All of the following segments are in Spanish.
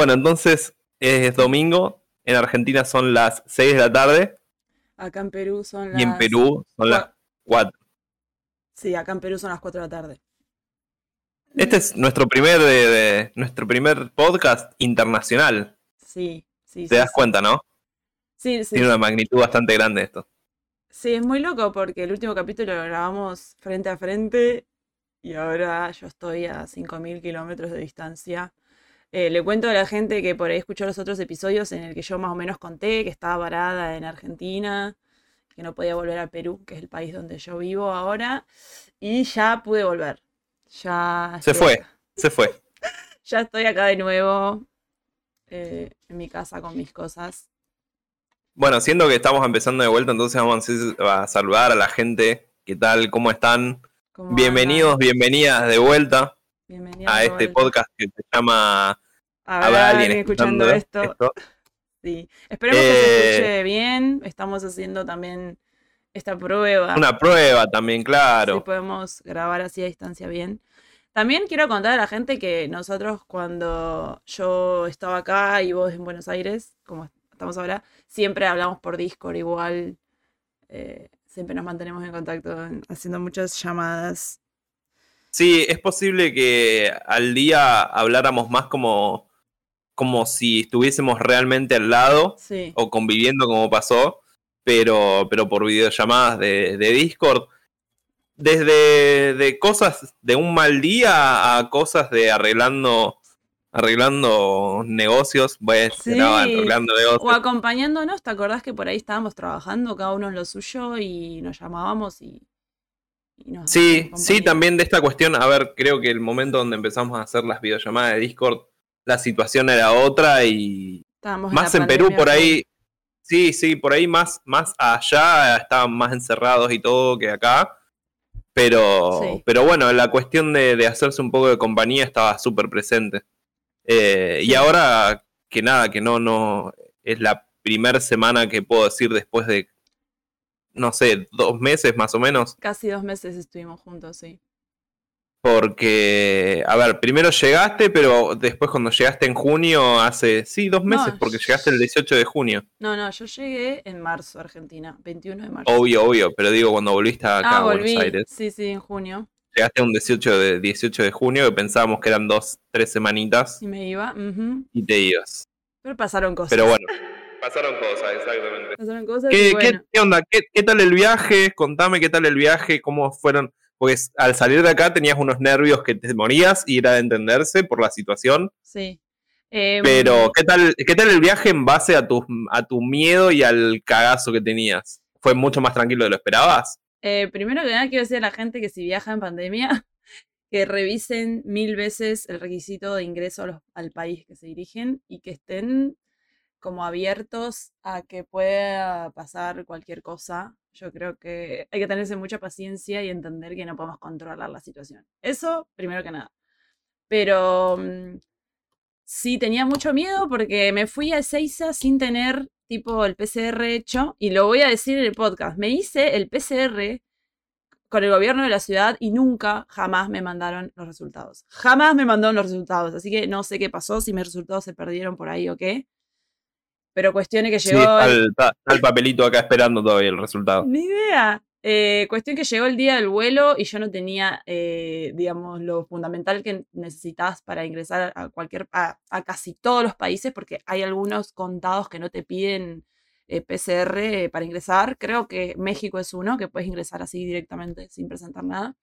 Bueno, entonces es domingo, en Argentina son las 6 de la tarde Acá en Perú son las. y en Perú son las 4. Sí, acá en Perú son las 4 de la tarde. Este es nuestro primer, de- de- nuestro primer podcast internacional. Sí, sí. Te sí, das sí. cuenta, ¿no? Sí, sí. Tiene una magnitud bastante grande esto. Sí, es muy loco porque el último capítulo lo grabamos frente a frente y ahora yo estoy a 5.000 kilómetros de distancia. Eh, le cuento a la gente que por ahí escuchó los otros episodios en el que yo más o menos conté que estaba varada en Argentina, que no podía volver a Perú, que es el país donde yo vivo ahora, y ya pude volver. Ya Se fue. acá. Se fue. Ya estoy acá de nuevo eh, en mi casa con mis cosas. Bueno, siendo que estamos empezando de vuelta, entonces vamos a saludar a la gente. ¿Qué tal? ¿Cómo están? ¿Cómo Bienvenidos, andan? bienvenidas de vuelta Bienvenidos a este podcast que se llama Habrá alguien escuchando esto. Sí. Esperemos que se Eh, escuche bien. Estamos haciendo también esta prueba. Una prueba también, Si claro. podemos grabar así a distancia bien. También quiero contar a la gente que nosotros cuando yo estaba acá y vos en Buenos Aires, como estamos ahora, siempre hablamos por Discord igual. eh, siempre nos mantenemos en contacto en- haciendo muchas llamadas. Sí, es posible que al día habláramos más como, como si estuviésemos realmente al lado Sí. o conviviendo como pasó, pero, pero por videollamadas de, de Discord. Desde de cosas de un mal día a cosas de arreglando arreglando negocios, pues Sí. arreglando O negocios. acompañándonos, ¿te acordás que por ahí estábamos trabajando cada uno en lo suyo y nos llamábamos y, Sí, sí, también de esta cuestión, a ver, creo que el momento donde empezamos a hacer las videollamadas de Discord, la situación era otra y Estábamos más en Perú por ahí, sí, sí, por ahí más, más allá estaban más encerrados y todo que acá. Pero, Sí. pero bueno, la cuestión de, de hacerse un poco de compañía estaba súper presente. Eh, Y ahora que nada, que no, no, es la primera semana que puedo decir después de, no sé, dos meses más o menos. Casi dos meses estuvimos juntos, sí. Porque, a ver, primero llegaste, pero después cuando llegaste en junio, hace, sí, dos No, meses, porque llegaste el 18 de junio. No, no, yo llegué en marzo a Argentina, 21 de marzo. Obvio, obvio, pero digo, cuando volviste acá ah, a volví. Buenos Aires, Sí, sí, en junio. llegaste un 18 de, 18 de junio, que pensábamos que eran dos, tres semanitas, Y me iba. y te ibas. Pero pasaron cosas. Pero bueno, pasaron cosas, exactamente. Pasaron cosas ¿Qué, y bueno. qué- qué onda? ¿Qué, qué tal el viaje? Contame qué tal el viaje, cómo fueron. Pues al salir de acá tenías unos nervios que te morías y era de entenderse por la situación. Sí. Em, Pero, ¿qué tal, ¿qué tal el viaje en base a tu, a tu miedo y al cagazo que tenías? ¿Fue mucho más tranquilo de lo esperabas? eh, primero que nada quiero decir a la gente que si viaja en pandemia, que revisen mil veces el requisito de ingreso a los- al país que se dirigen y que estén como abiertos a que pueda pasar cualquier cosa. Yo creo que hay que tenerse mucha paciencia y entender que no podemos controlar la situación. Eso, primero que nada. Pero mm, sí tenía mucho miedo porque me fui a Ezeiza sin tener tipo el PCR hecho y lo voy a decir en el podcast. Me hice el PCR con el gobierno de la ciudad y nunca, jamás me mandaron los resultados. Jamás me mandaron los resultados. Así que no sé qué pasó, si mis resultados se perdieron por ahí o qué. Pero cuestión es que Sí, llegó. está el- el, está- está el papelito acá esperando todavía el resultado. Ni idea. Eh, cuestión que llegó el día del vuelo y yo no tenía, eh, digamos, lo fundamental que necesitas para ingresar a cualquier, a, a casi todos los países, porque hay algunos contados que no te piden eh, PCR para ingresar. Creo que México es uno, que puedes ingresar así directamente sin presentar nada.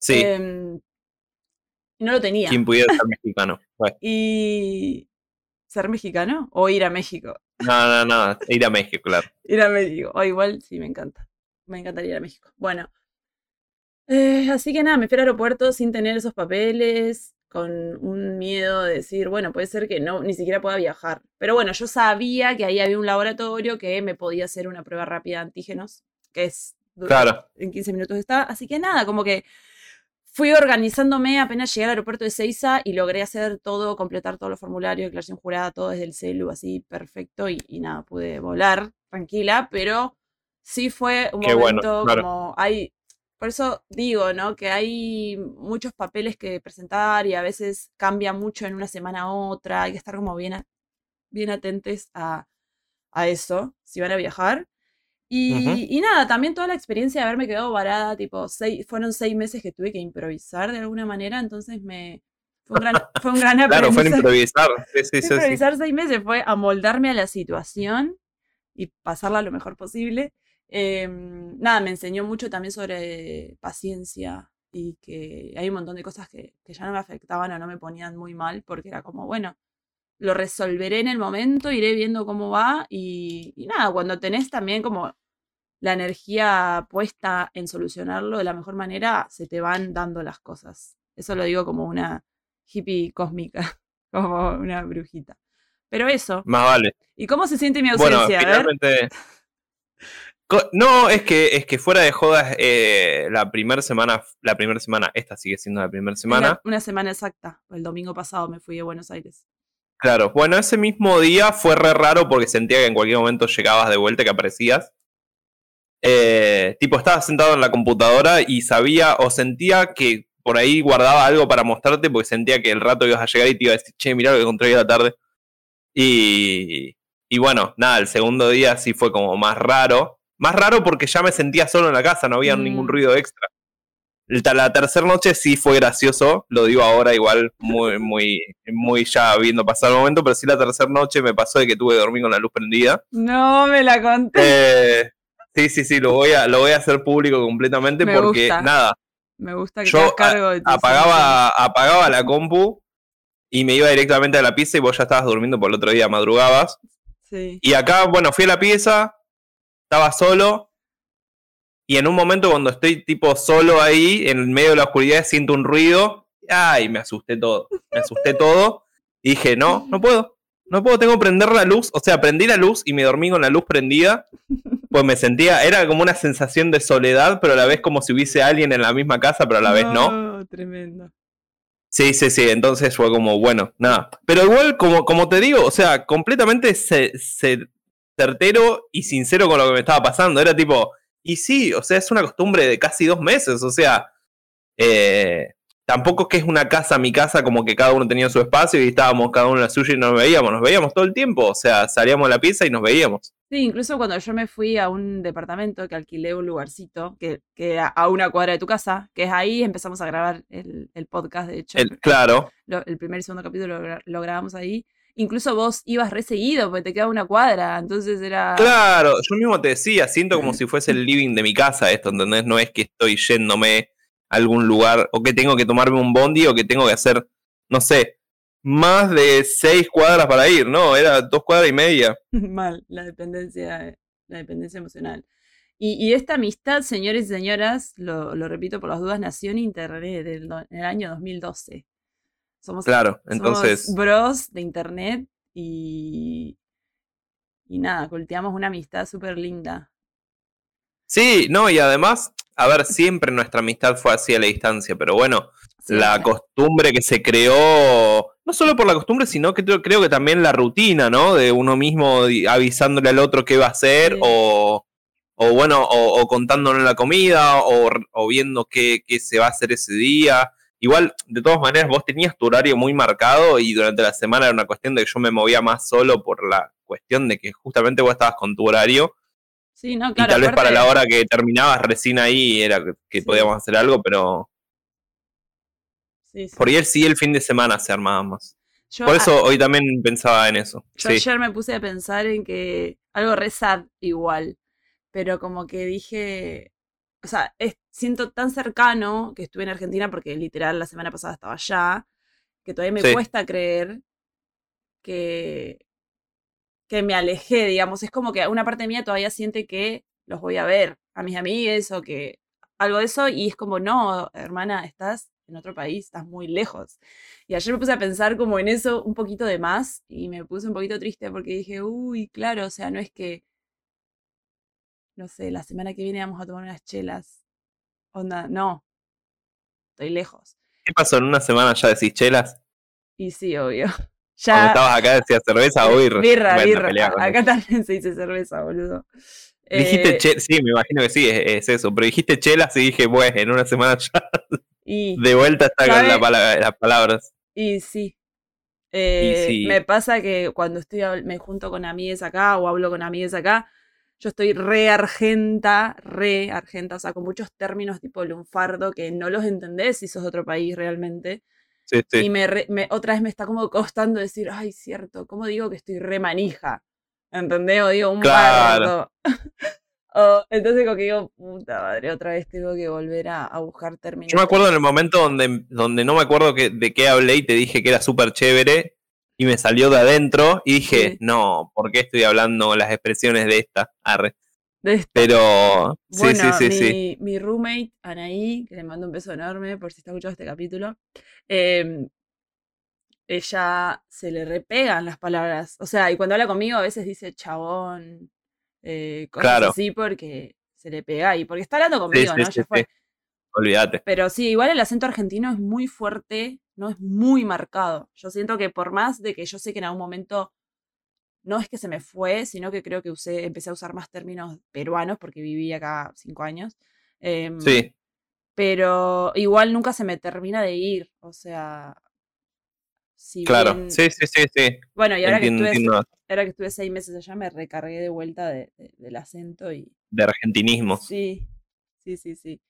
Sí, Em, no lo tenía. quien pudiera ser mexicano. Bueno, Y ser mexicano o ir a México. no, no, no, ir a México, claro. Ir a México. O igual sí me encanta. Me encantaría ir a México. Bueno. Eh, así que nada, me fui al aeropuerto sin tener esos papeles, con un miedo de decir, bueno, puede ser que no, ni siquiera pueda viajar. Pero bueno, yo sabía que ahí había un laboratorio que me podía hacer una prueba rápida de antígenos, que es Claro. en 15 minutos está. Así que nada, como que fui organizándome apenas llegué al aeropuerto de Seiza y logré hacer todo, completar todos los formularios, declaración jurada, todo desde el celu, así perfecto. Y, y nada, pude volar tranquila, pero sí fue un Qué bueno, momento claro. como hay. por eso digo, ¿no? Que hay muchos papeles que presentar y a veces cambia mucho en una semana a otra. Hay que estar como bien, bien atentos a, a eso, si van a viajar. Y, nada, también toda la experiencia de haberme quedado varada, tipo, seis, fueron seis meses que tuve que improvisar de alguna manera, entonces me... Fue un gran, fue un gran Claro, fue improvisar. Sí, sí, sí, improvisar seis meses, fue amoldarme a la situación y pasarla lo mejor posible. Em, nada, me enseñó mucho también sobre paciencia y que hay un montón de cosas que, que ya no me afectaban o no me ponían muy mal, porque era como, bueno, lo resolveré en el momento, iré viendo cómo va y, y, nada, cuando tenés también como la energía puesta en solucionarlo de la mejor manera, se te van dando las cosas. Eso lo digo como una hippie cósmica, como una brujita. Pero eso. Más vale. ¿Y cómo se siente mi ausencia? finalmente... No, es que, es que fuera de jodas, eh, la primera semana, la primera semana, esta sigue siendo la primera semana. Una, semana exacta. El domingo pasado me fui de Buenos Aires. Claro, bueno, ese mismo día fue re raro porque sentía que en cualquier momento llegabas de vuelta, que aparecías. Eh, tipo, estaba sentado en la computadora y sabía o sentía que por ahí guardaba algo para mostrarte porque sentía que el rato ibas a llegar y te iba a decir, che, mirá lo que encontré hoy a la tarde. Y, y bueno, nada, el segundo día sí fue como más raro. Más raro porque ya me sentía solo en la casa, no había ningún mm. ruido extra. La tercera noche sí fue gracioso, lo digo ahora igual muy, muy, muy ya viendo pasar el momento, pero sí la tercera noche me pasó de que tuve que dormir con la luz prendida. No, me la conté. Eh, Sí, sí, sí, lo voy a, lo voy a hacer público completamente porque nada. Me gusta que yo cargo de apagaba, apagaba la compu y me iba directamente a la pieza y vos ya estabas durmiendo por el otro día, madrugabas. Sí. Y acá, bueno, fui a la pieza, estaba solo. Y en un momento cuando estoy tipo solo ahí, en medio de la oscuridad, siento un ruido. Ay, me asusté todo. Me asusté todo. Y dije, no, no puedo. No puedo, tengo que prender la luz. O sea, prendí la luz y me dormí con la luz prendida pues me sentía, era como una sensación de soledad, pero a la vez como si hubiese alguien en la misma casa, pero a la vez no. Tremendo. Sí, sí, sí, entonces fue como, bueno, nada. Pero igual, como, como te digo, o sea, completamente certero y sincero con lo que me estaba pasando. Era tipo, y sí, o sea, es una costumbre de casi dos meses, o sea, eh, tampoco es que es una casa, mi casa, como que cada uno tenía su espacio y estábamos cada uno en la suya y nos veíamos, nos veíamos todo el tiempo, o sea, salíamos a la pieza y nos veíamos. Sí, incluso cuando yo me fui a un departamento que alquilé un lugarcito, que, que a una cuadra de tu casa, que es ahí, empezamos a grabar el, podcast, de hecho. claro. el primer y segundo capítulo lo, grabamos ahí. Incluso vos ibas reseguido porque te quedaba una cuadra, entonces era... Claro, yo mismo te decía, siento como si fuese el living de mi casa esto, ¿entendés? No es que estoy yéndome a algún lugar o que tengo que tomarme un bondi o que tengo que hacer, no sé, más de seis cuadras para ir, ¿no? Era dos cuadras y media. Mal, la dependencia, la dependencia emocional. Y, esta amistad, señores y señoras, lo, repito por las dudas, nació en Internet en el año 2012. Somos, claro, entonces... bros de Internet y, y nada, cultivamos una amistad súper linda. Sí, no, y además, a ver, siempre nuestra amistad fue así a la distancia, pero bueno, la costumbre que se creó, no solo por la costumbre, sino que creo que también la rutina, ¿no? De uno mismo avisándole al otro qué va a hacer, o, o, bueno, o, contándole la comida, o, viendo qué, qué, se va a hacer ese día. Igual, de todas maneras, vos tenías tu horario muy marcado y durante la semana era una cuestión de que yo me movía más solo por la cuestión de que justamente vos estabas con tu horario. Sí, no, claro, y tal vez para la hora que terminabas recién ahí era que podíamos hacer algo, pero por ahí sí el fin de semana se armaba más. Por eso hoy también pensaba en eso. Yo ayer me puse a pensar en que algo re igual, pero como que dije, o sea, siento tan cercano que estuve en Argentina porque literal la semana pasada estaba allá, que todavía me cuesta creer que, que me alejé, digamos. Es como que una parte mía todavía siente que los voy a ver a mis amigues o que algo de eso y es como, no, hermana, estás en otro país, estás muy lejos. Y ayer me puse a pensar como en eso un poquito de más y me puse un poquito triste porque dije, uy, claro, o sea, no es que, no sé, la semana que viene vamos a tomar unas chelas. Onda, no, estoy lejos. ¿Qué pasó? ¿En una semana ya decís chelas? Y sí, obvio. Ya... Cuando estabas acá decías cerveza o birra. Birra, birra. Acá también se dice cerveza, boludo. Dijiste Eh, che, sí, me imagino que sí, es, es eso. Pero dijiste chelas y dije, bueno, en una semana ya y, de vuelta está con la las palabras. y sí. Eh, sí. Me pasa que cuando estoy me junto con amigues acá o hablo con amigues acá, yo estoy re argenta, re argenta, o sea, con muchos términos tipo lunfardo que no los entendés si sos de otro país realmente. Sí, Y sí. me, re- me- otra vez me está como costando decir, ay, cierto, ¿cómo digo que estoy re manija? ¿Entendés? O digo un Claro. bardo. O, entonces como que digo, puta madre, otra vez tengo que volver a, a buscar términos. Yo me acuerdo en el momento donde, donde no me acuerdo que, de qué hablé y te dije que era súper chévere y me salió de adentro y dije, Sí. no, ¿por qué estoy hablando las expresiones de esta? Arre. de esto. Pero sí, Bueno, sí, sí, mi, sí. mi roommate, Anaí, que le mando un beso enorme por si está escuchando este capítulo, em, ella se le repegan las palabras. O sea, y cuando habla conmigo a veces dice chabón, eh, cosas Claro. así porque se le pega y porque está hablando conmigo, sí, ¿no? sí, Ya fue. Olvídate. Pero sí, igual el acento argentino es muy fuerte, no es muy marcado. Yo siento que por más de que yo sé que en algún momento no es que se me fue, sino que creo que usé, empecé a usar más términos peruanos porque viví acá cinco años. em, Sí, Pero igual nunca se me termina de ir. O sea. Si claro. bien- Sí, sí, sí, sí. Bueno, y ahora que, estuve, ahora que estuve seis meses allá, me recargué de vuelta de- de- del acento y. De argentinismo. Sí, sí, sí, sí.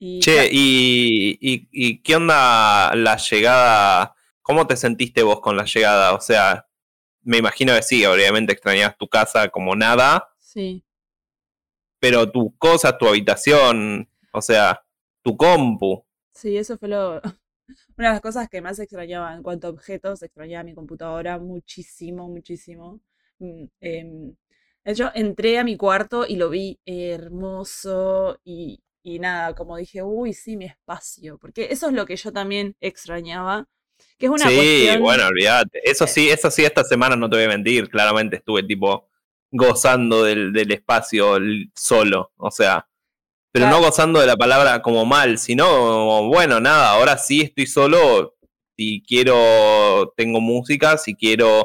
Y Che, y, y qué onda la llegada? ¿Cómo te sentiste vos con la llegada? O sea, me imagino que sí, obviamente extrañabas tu casa como nada, sí. pero tus cosas, tu habitación, o sea, tu compu. Sí, eso fue lo. Una de las cosas que más extrañaba en cuanto a objetos, extrañaba mi computadora muchísimo, muchísimo. Em, de hecho, entré a mi cuarto y lo vi hermoso y, y nada, como dije, uy, sí, mi espacio. Porque eso es lo que yo también extrañaba. Que es una sí, cuestión. bueno, olvídate. Eso Eh. sí, eso sí, esta semana no te voy a mentir, claramente estuve tipo gozando del, del espacio solo, o sea, pero Claro. no gozando de la palabra como mal, sino, bueno, nada, ahora sí estoy solo, si quiero, tengo música, si quiero,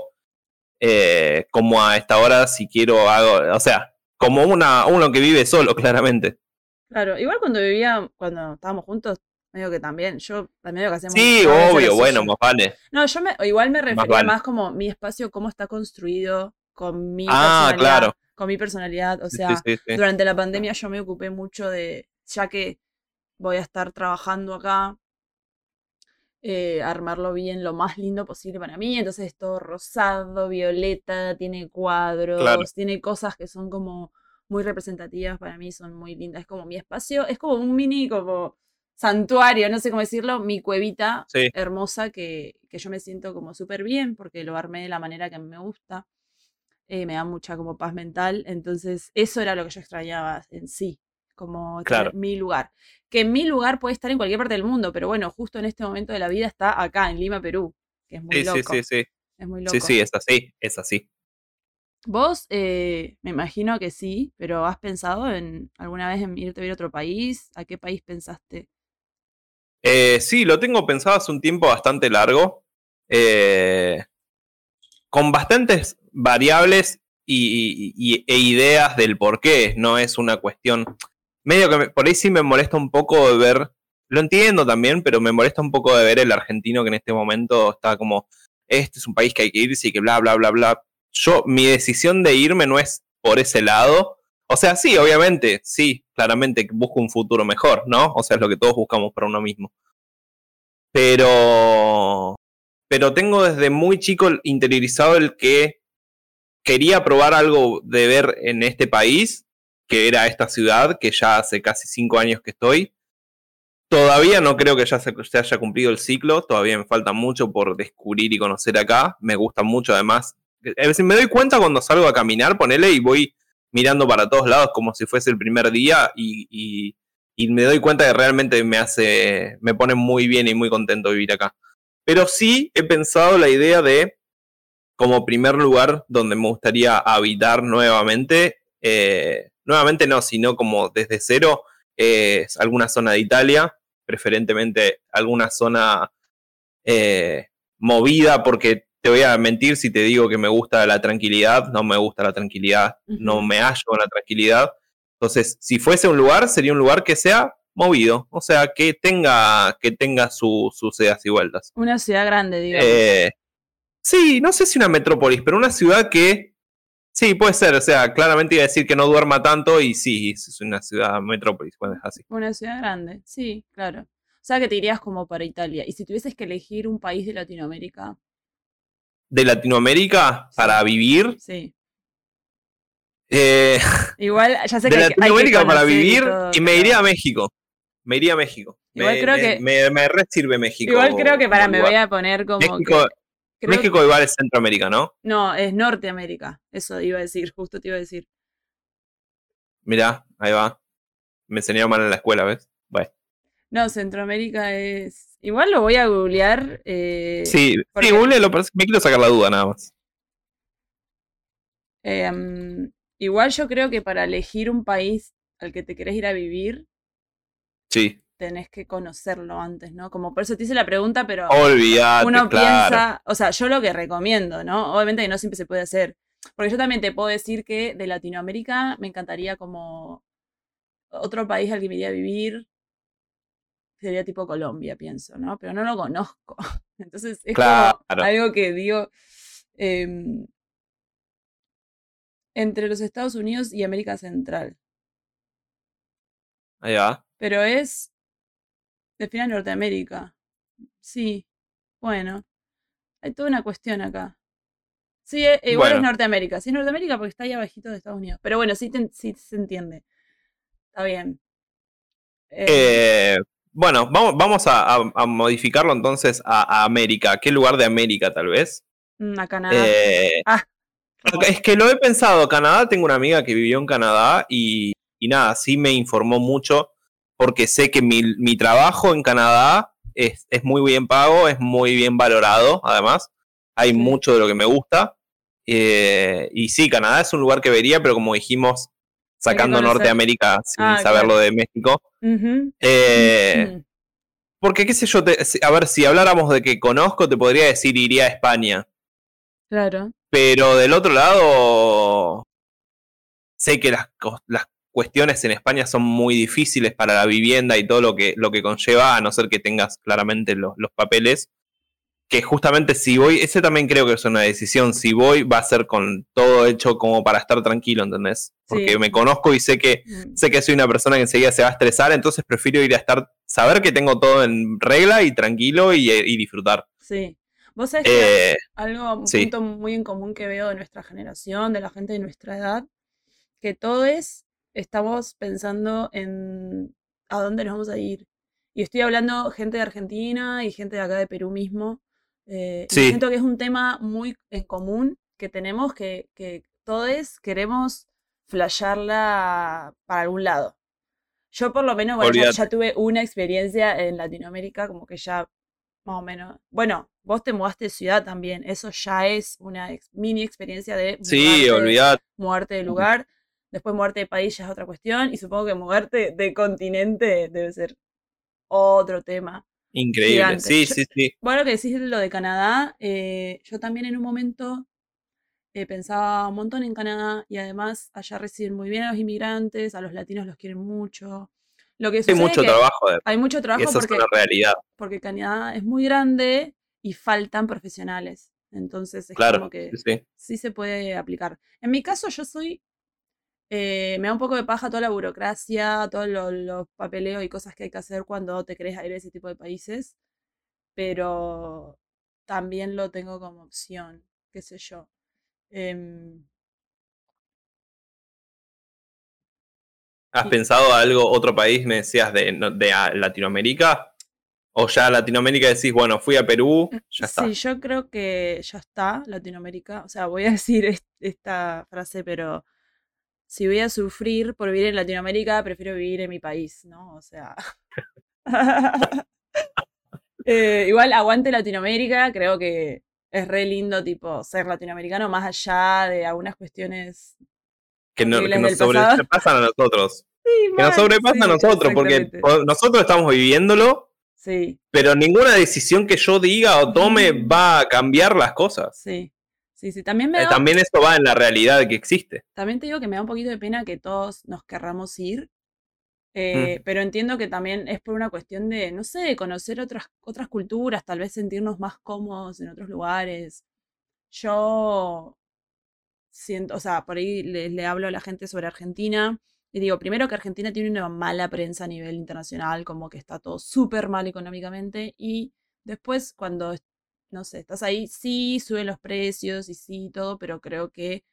eh, como a esta hora, si quiero, hago, o sea, como una, uno que vive solo, claramente. Claro, igual cuando vivía, cuando estábamos juntos, medio que también, yo también lo que hacemos. Sí, obvio, bueno, más vale. No, yo me, igual me refería vale. más como mi espacio, cómo está construido con mi Ah, personalidad. claro. Con mi personalidad. O sea, sí, sí, sí. durante la pandemia yo me ocupé mucho de, ya que voy a estar trabajando acá, eh, armarlo bien lo más lindo posible para mí. Entonces es todo rosado, violeta, tiene cuadros, tiene cosas que son como muy representativas para mí, son muy lindas. Es como mi espacio, es como un mini como santuario, no sé cómo decirlo, mi cuevita hermosa que, que yo me siento como súper bien porque lo armé de la manera que me gusta. Eh, me da mucha como paz mental. Entonces, eso era lo que yo extrañaba en sí, como Claro. mi lugar. Que mi lugar puede estar en cualquier parte del mundo, pero bueno, justo en este momento de la vida está acá, en Lima, Perú, que es muy Sí, sí, loco. sí, sí. Es muy loco. Sí, sí, es así, es así. Vos, eh, me imagino que sí, pero ¿has pensado en alguna vez en irte a vivir a otro país? ¿A qué país pensaste? Eh, sí, lo tengo pensado hace un tiempo bastante largo, eh, con bastantes variables y, e ideas del por qué. No es una cuestión. Medio que por ahí sí me molesta un poco de ver. Lo entiendo también, pero me molesta un poco de ver el argentino que en este momento está como. Este es un país que hay que irse y que bla, bla, bla, bla. Yo, mi decisión de irme no es por ese lado. O sea, sí, obviamente, sí, claramente busco un futuro mejor, ¿no? O sea, es lo que todos buscamos para uno mismo. Pero, pero tengo desde muy chico interiorizado el que quería probar algo de ver en este país, que era esta ciudad, que ya hace casi cinco años que estoy. Todavía no creo que ya se, haya cumplido el ciclo, todavía me falta mucho por descubrir y conocer acá. Me gusta mucho además. Veces me doy cuenta cuando salgo a caminar, ponele y voy mirando para todos lados como si fuese el primer día y, y me doy cuenta que realmente me hace, me pone muy bien y muy contento vivir acá. Pero sí he pensado la idea de, como primer lugar donde me gustaría habitar nuevamente, eh, nuevamente no, sino como desde cero, es alguna zona de Italia, preferentemente alguna zona eh, movida, porque te voy a mentir si te digo que me gusta la tranquilidad, no me gusta la tranquilidad, no me hallo en la tranquilidad. Entonces, si fuese un lugar, sería un lugar que sea movido, o sea, que tenga, que tenga su- sus y vueltas. Una ciudad grande, digamos. Eh, sí, no sé si una metrópolis, pero una ciudad que. Sí, puede ser. O sea, claramente iba a decir que no duerma tanto y sí, es una ciudad metrópolis, cuando es así. Una ciudad grande, sí, claro. O sea que te irías como para Italia. Y si tuvieses que elegir un país de Latinoamérica, De Latinoamérica para vivir. sí. eh, Igual, ya sé de que hay que- hay que Latinoamérica para y vivir todo, y me iría a México. Me iría a México. Igual me, creo me- que- me, me re sirve México. Igual creo que para me voy a poner como México, que- México igual es Centroamérica, ¿no? No, es Norteamérica. Eso iba a decir, justo te iba a decir. Mirá, ahí va. Me enseñaron mal en la escuela, ¿ves? Bueno. No, Centroamérica es. Igual lo voy a googlear. eh, Sí, porque- sí, Google lo parece- me quiero sacar la duda nada más. em, igual yo creo que para elegir un país al que te querés ir a vivir, Sí. tenés que conocerlo antes, ¿no? Como por eso te hice la pregunta, pero Olvídate, uno claro. piensa, o sea, yo lo que recomiendo, ¿no? Obviamente que no siempre se puede hacer. Porque yo también te puedo decir que de Latinoamérica me encantaría como otro país al que me iría a vivir. Sería tipo Colombia, pienso, ¿no? Pero no lo conozco. Entonces es Claro. como algo que digo. em, entre los Estados Unidos y América Central. Ahí va. Pero es. Define Norteamérica. Sí. Bueno. Hay toda una cuestión acá. Sí, e- igual es. Norteamérica. Sí, Norteamérica porque está ahí abajito de Estados Unidos. Pero bueno, sí, te- sí se entiende. Está bien. Eh, Eh, bueno, vamos, vamos a, a- a modificarlo entonces a, a América. ¿Qué lugar de América tal vez? mm, a Canadá. Eh, Ah. es que lo he pensado. Canadá, tengo una amiga que vivió en Canadá y, y nada, sí me informó mucho porque sé que mi, mi trabajo en Canadá es, es muy bien pago, es muy bien valorado, además. Hay mucho de lo que me gusta. Eh, y sí, Canadá es un lugar que vería, pero como dijimos, sacando. Norteamérica sin Ah, saber claro. de México. Eh, porque, qué sé yo, te- a ver, si habláramos de que conozco, te podría decir iría a España. Claro. Pero del otro lado, sé que las, las cuestiones en España son muy difíciles para la vivienda y todo lo que, lo que conlleva, a no ser que tengas claramente los, los papeles. Que justamente si voy, ese también creo que es una decisión. Si voy, va a ser con todo hecho como para estar tranquilo, ¿entendés? Porque Sí. me conozco y sé que Mm. sé que soy una persona que enseguida se va a estresar, entonces prefiero ir a estar, saber que tengo todo en regla y tranquilo y, y disfrutar. Sí. Vos sabés que Eh, algo, un sí. punto muy en común que veo de nuestra generación, de la gente de nuestra edad, que todos estamos pensando en a dónde nos vamos a ir. Y estoy hablando gente de Argentina y gente de acá de Perú mismo. eh, y Sí. siento que es un tema muy en común que tenemos que, que todos queremos flashearla para algún lado. Yo por lo menos, bueno, ya, ya tuve una experiencia en Latinoamérica, como que ya más o menos. Bueno, vos te mudaste de ciudad también. Eso ya es una ex- mini experiencia de sí, olvidad. mudarte de lugar. Después mudarte de país ya es otra cuestión. Y supongo que mudarte de continente debe ser otro tema. Increíble. gigante. Sí, Yo- sí, sí. Bueno, que decís de lo de Canadá, eh, yo también en un momento eh, pensaba un montón en Canadá y además allá reciben muy bien a los inmigrantes, a los latinos los quieren mucho. Lo que Hay mucho que trabajo de- hay mucho trabajo eso porque, es una realidad. porque Canadá es muy grande y faltan profesionales. Entonces es Claro. como que sí, sí. sí se puede aplicar. En mi caso, yo soy. Eh, me da un poco de paja toda la burocracia, todos lo- los papeleos y cosas que hay que hacer cuando te querés ir a ese tipo de países. Pero también lo tengo como opción, qué sé yo. Em, ¿Has Sí. pensado algo, otro país, me decías, de, de Latinoamérica? ¿O ya Latinoamérica decís, bueno, fui a Perú, ya está? Sí, yo creo que ya está Latinoamérica. O sea, voy a decir es- esta frase, pero si voy a sufrir por vivir en Latinoamérica, prefiero vivir en mi país, ¿no? O sea. Eh, igual, aguante Latinoamérica, creo que es re lindo, tipo, ser latinoamericano, más allá de algunas cuestiones. que, no- que nos sobrepasan a nosotros. Sí, Que nos mal, sobrepasa sí, a nosotros, porque nosotros estamos viviéndolo Sí, Pero ninguna decisión que yo diga o tome va a cambiar las cosas. sí. Sí, sí. También me Eh, también eso va en la realidad que existe. también te digo que me da un poquito de pena que todos nos querramos ir. Mm. eh, Pero entiendo que también es por una cuestión de, no sé, conocer otras, otras culturas, tal vez sentirnos más cómodos en otros lugares. Yo siento, o sea, por ahí le, le hablo a la gente sobre Argentina y digo, primero que Argentina tiene una mala prensa a nivel internacional, como que está todo súper mal económicamente y después cuando, no sé, estás ahí, sí, suben los precios y sí, todo, pero creo que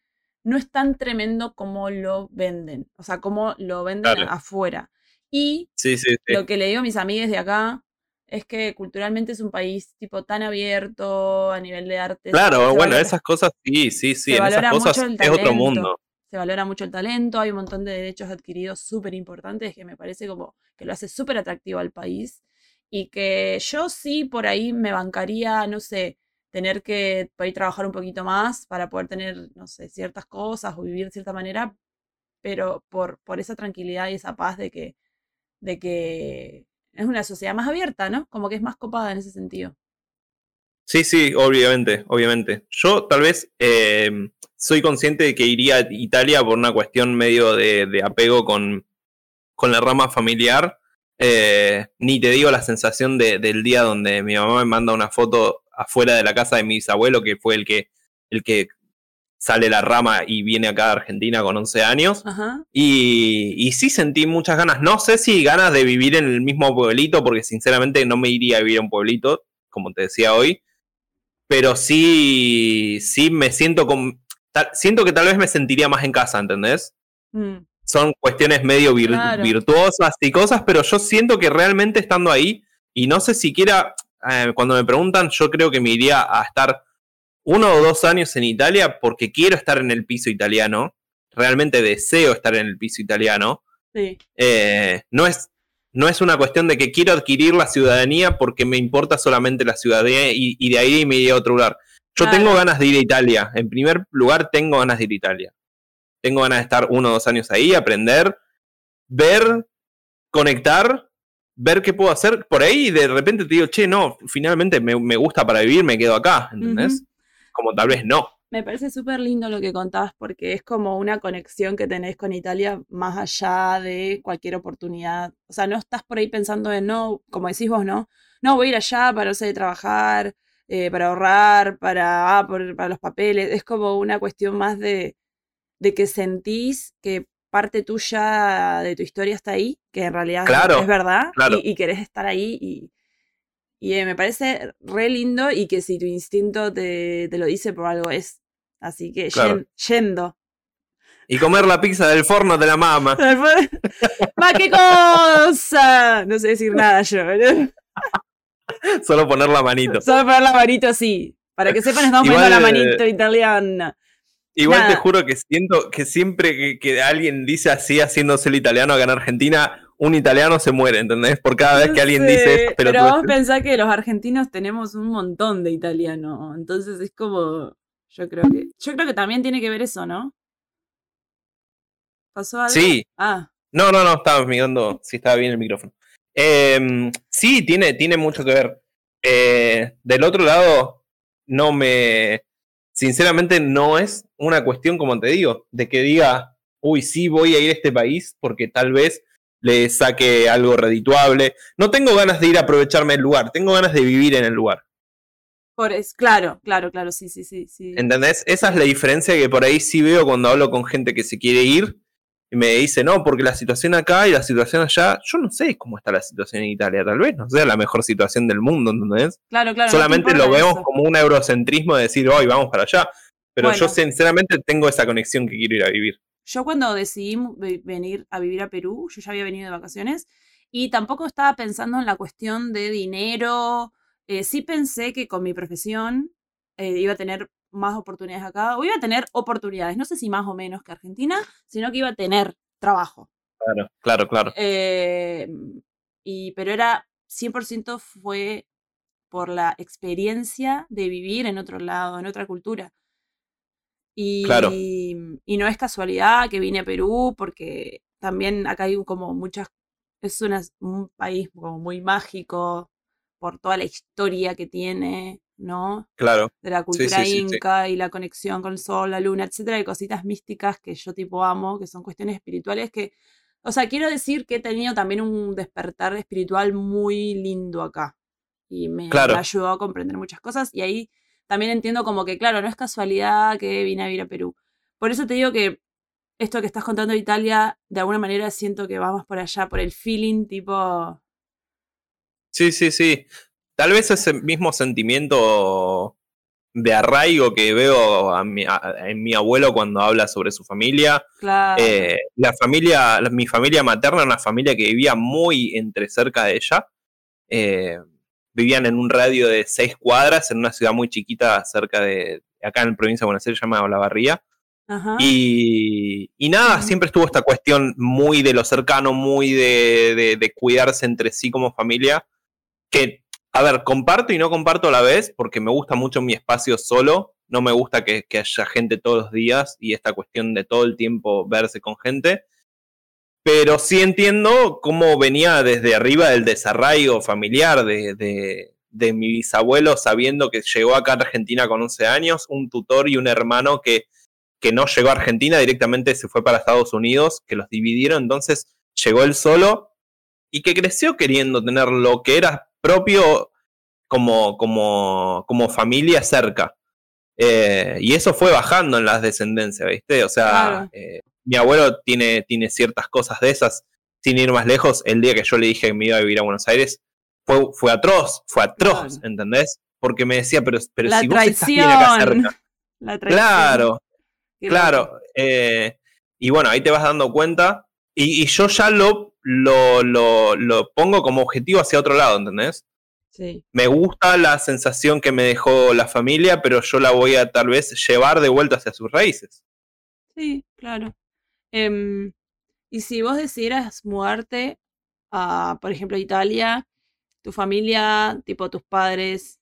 no es tan tremendo como lo venden, o sea, como lo venden Claro. afuera. Y Sí, sí, sí. lo que le digo a mis amigas de acá es que culturalmente es un país tipo tan abierto a nivel de arte. Claro, bueno, valora- esas cosas sí, sí, sí. En esas cosas el es otro talento. mundo. Se valora mucho el talento, hay un montón de derechos adquiridos súper importantes que me parece como que lo hace súper atractivo al país y que yo sí por ahí me bancaría, no sé, tener que trabajar un poquito más para poder tener, no sé, ciertas cosas o vivir de cierta manera, pero por, por esa tranquilidad y esa paz de que, de que es una sociedad más abierta, ¿no? Como que es más copada en ese sentido. Sí, sí, obviamente, obviamente. Yo tal vez eh, soy consciente de que iría a Italia por una cuestión medio de, de apego con, con la rama familiar. Eh, ni te digo la sensación de- del día donde mi mamá me manda una foto afuera de la casa de mi bisabuelo, que fue el que, el que sale la rama y viene acá a Argentina con 11 años. Ajá. Y, y sí sentí muchas ganas. No sé si ganas de vivir en el mismo pueblito, porque sinceramente no me iría a vivir a un pueblito, como te decía hoy. Pero sí, sí me siento con. tal- siento que tal vez me sentiría más en casa, ¿entendés? Mm, Son cuestiones medio vir- Claro. virtuosas y cosas, pero yo siento que realmente estando ahí, y no sé siquiera, eh, cuando me preguntan, yo creo que me iría a estar uno o dos años en Italia porque quiero estar en el piso italiano. Realmente deseo estar en el piso italiano. sí. Eh, no, es, no es una cuestión de que quiero adquirir la ciudadanía porque me importa solamente la ciudadanía y, y de ahí me iré a otro lugar. Yo Claro. tengo ganas de ir a Italia. En primer lugar, tengo ganas de ir a Italia. Tengo ganas de estar uno o dos años ahí, aprender, ver, conectar, ver qué puedo hacer por ahí y de repente te digo, che, no, finalmente me, me gusta para vivir, me quedo acá, ¿entendés? Como tal vez no. Me parece súper lindo lo que contás porque es como una conexión que tenés con Italia más allá de cualquier oportunidad. O sea, no estás por ahí pensando en, no, como decís vos, ¿no? No, voy a ir allá para, no sé, trabajar, eh, para ahorrar, para, ah, por- para los papeles. Es como una cuestión más de, de que sentís que parte tuya de tu historia está ahí, que en realidad es- Claro, es verdad, claro. y, y querés estar ahí y, y eh, me parece re lindo y que si tu instinto te, te lo dice por algo es. Así que Claro. yendo. Y comer la pizza del forno de la mama. ¡Ma qué cosa! No sé decir nada yo. ¿no? Solo poner la manito. Solo poner la manito así. Para que sepan, estamos Igual, poniendo la eh, manito italiana. Igual te juro que siento que siempre que, que alguien dice así, haciéndose el italiano acá en Argentina, un italiano se muere, ¿entendés? Por cada vez que alguien Sí, dice eso. Pero tú- vos pensás que los argentinos tenemos un montón de italiano. Entonces es como. Yo creo que. Yo creo que también tiene que ver eso, ¿no? ¿Pasó algo? Sí, Ah, no, no, no, estaba mirando si estaba bien el micrófono. Em, sí, tiene, tiene mucho que ver. Eh, del otro lado, no me. Sinceramente, no es una cuestión, como te digo, de que diga, uy, sí, voy a ir a este país porque tal vez le saque algo redituable. No tengo ganas de ir a aprovecharme del lugar, tengo ganas de vivir en el lugar. por es, claro, claro, claro, sí, sí, sí. sí. ¿Entendés? Esa es la diferencia que por ahí sí veo cuando hablo con gente que se quiere ir y me dice, no, porque la situación acá y la situación allá, yo no sé cómo está la situación en Italia, tal vez no sea la mejor situación del mundo, ¿entendés? Claro, claro. no Solamente lo vemos eso. como un eurocentrismo de decir, hoy vamos para allá. Pero yo sinceramente tengo esa conexión que quiero ir a vivir. Yo cuando decidí venir a vivir a Perú, yo ya había venido de vacaciones y tampoco estaba pensando en la cuestión de dinero. Eh, sí pensé que con mi profesión eh, iba a tener más oportunidades acá, o iba a tener oportunidades, no sé si más o menos que Argentina, sino que iba a tener trabajo. Claro, claro, claro. Eh, y, pero era 100% fue por la experiencia de vivir en otro lado, en otra cultura. Y, Claro. y no es casualidad que vine a Perú, porque también acá hay como muchas, es una- un país como muy mágico, por toda la historia que tiene, ¿no? Claro. De la cultura sí, sí, sí. inca y la conexión con el sol, la luna, etcétera, y cositas místicas que yo tipo amo, que son cuestiones espirituales que, o sea, quiero decir que he tenido también un despertar espiritual muy lindo acá. Y me, me Claro. ayudó a comprender muchas cosas. Y ahí también entiendo como que, claro, no es casualidad que vine a vivir a Perú. Por eso te digo que esto que estás contando de Italia, de alguna manera siento que vamos por allá, por el feeling, tipo. Sí, sí, sí. Tal vez ese mismo sentimiento de arraigo que veo a mi- a- en mi abuelo cuando habla sobre su familia. Claro. Eh, la familia, la- mi familia materna, una familia que vivía muy entre cerca de ella. Eh, vivían en un radio de seis cuadras en una ciudad muy chiquita cerca de, acá en la provincia de Buenos Aires, se llama Olavarría. Ajá. Y, y nada, siempre estuvo esta cuestión muy de lo cercano, muy de, de- de cuidarse entre sí como familia. Que, a ver, comparto y no comparto a la vez, porque me gusta mucho mi espacio solo. No me gusta que, haya gente todos los días y esta cuestión de todo el tiempo verse con gente. Pero sí entiendo cómo venía desde arriba el desarraigo familiar de, de- de mi bisabuelo, sabiendo que llegó acá a Argentina con 11 años, un tutor y un hermano que que no llegó a Argentina, directamente se fue para Estados Unidos, que los dividieron, entonces llegó él solo y que creció queriendo tener lo que era propio como, como, como familia cerca. Eh, y eso fue bajando en las descendencias, ¿viste? O sea, Claro. eh, mi abuelo tiene, tiene ciertas cosas de esas, sin ir más lejos, el día que yo le dije que me iba a vivir a Buenos Aires, fue, fue atroz, fue atroz, Claro. ¿entendés? Porque me decía, pero, pero la si vos estás bien acá traición. cerca. La traición. Claro, Qué Claro, eh, y bueno, ahí te vas dando cuenta. Y, y yo ya lo, lo, lo, lo pongo como objetivo hacia otro lado, ¿entendés? Sí. Me gusta la sensación que me dejó la familia, pero yo la voy a tal vez llevar de vuelta hacia sus raíces. Sí, claro. Em, y si vos decidieras mudarte a, por ejemplo, Italia, tu familia, tipo tus padres,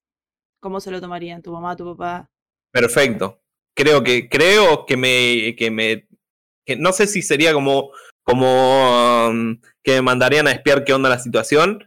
¿cómo se lo tomarían? ¿Tu mamá, tu papá? Perfecto. Creo que, creo que me, que me, que no sé si sería como, como um, que me mandarían a espiar qué onda la situación,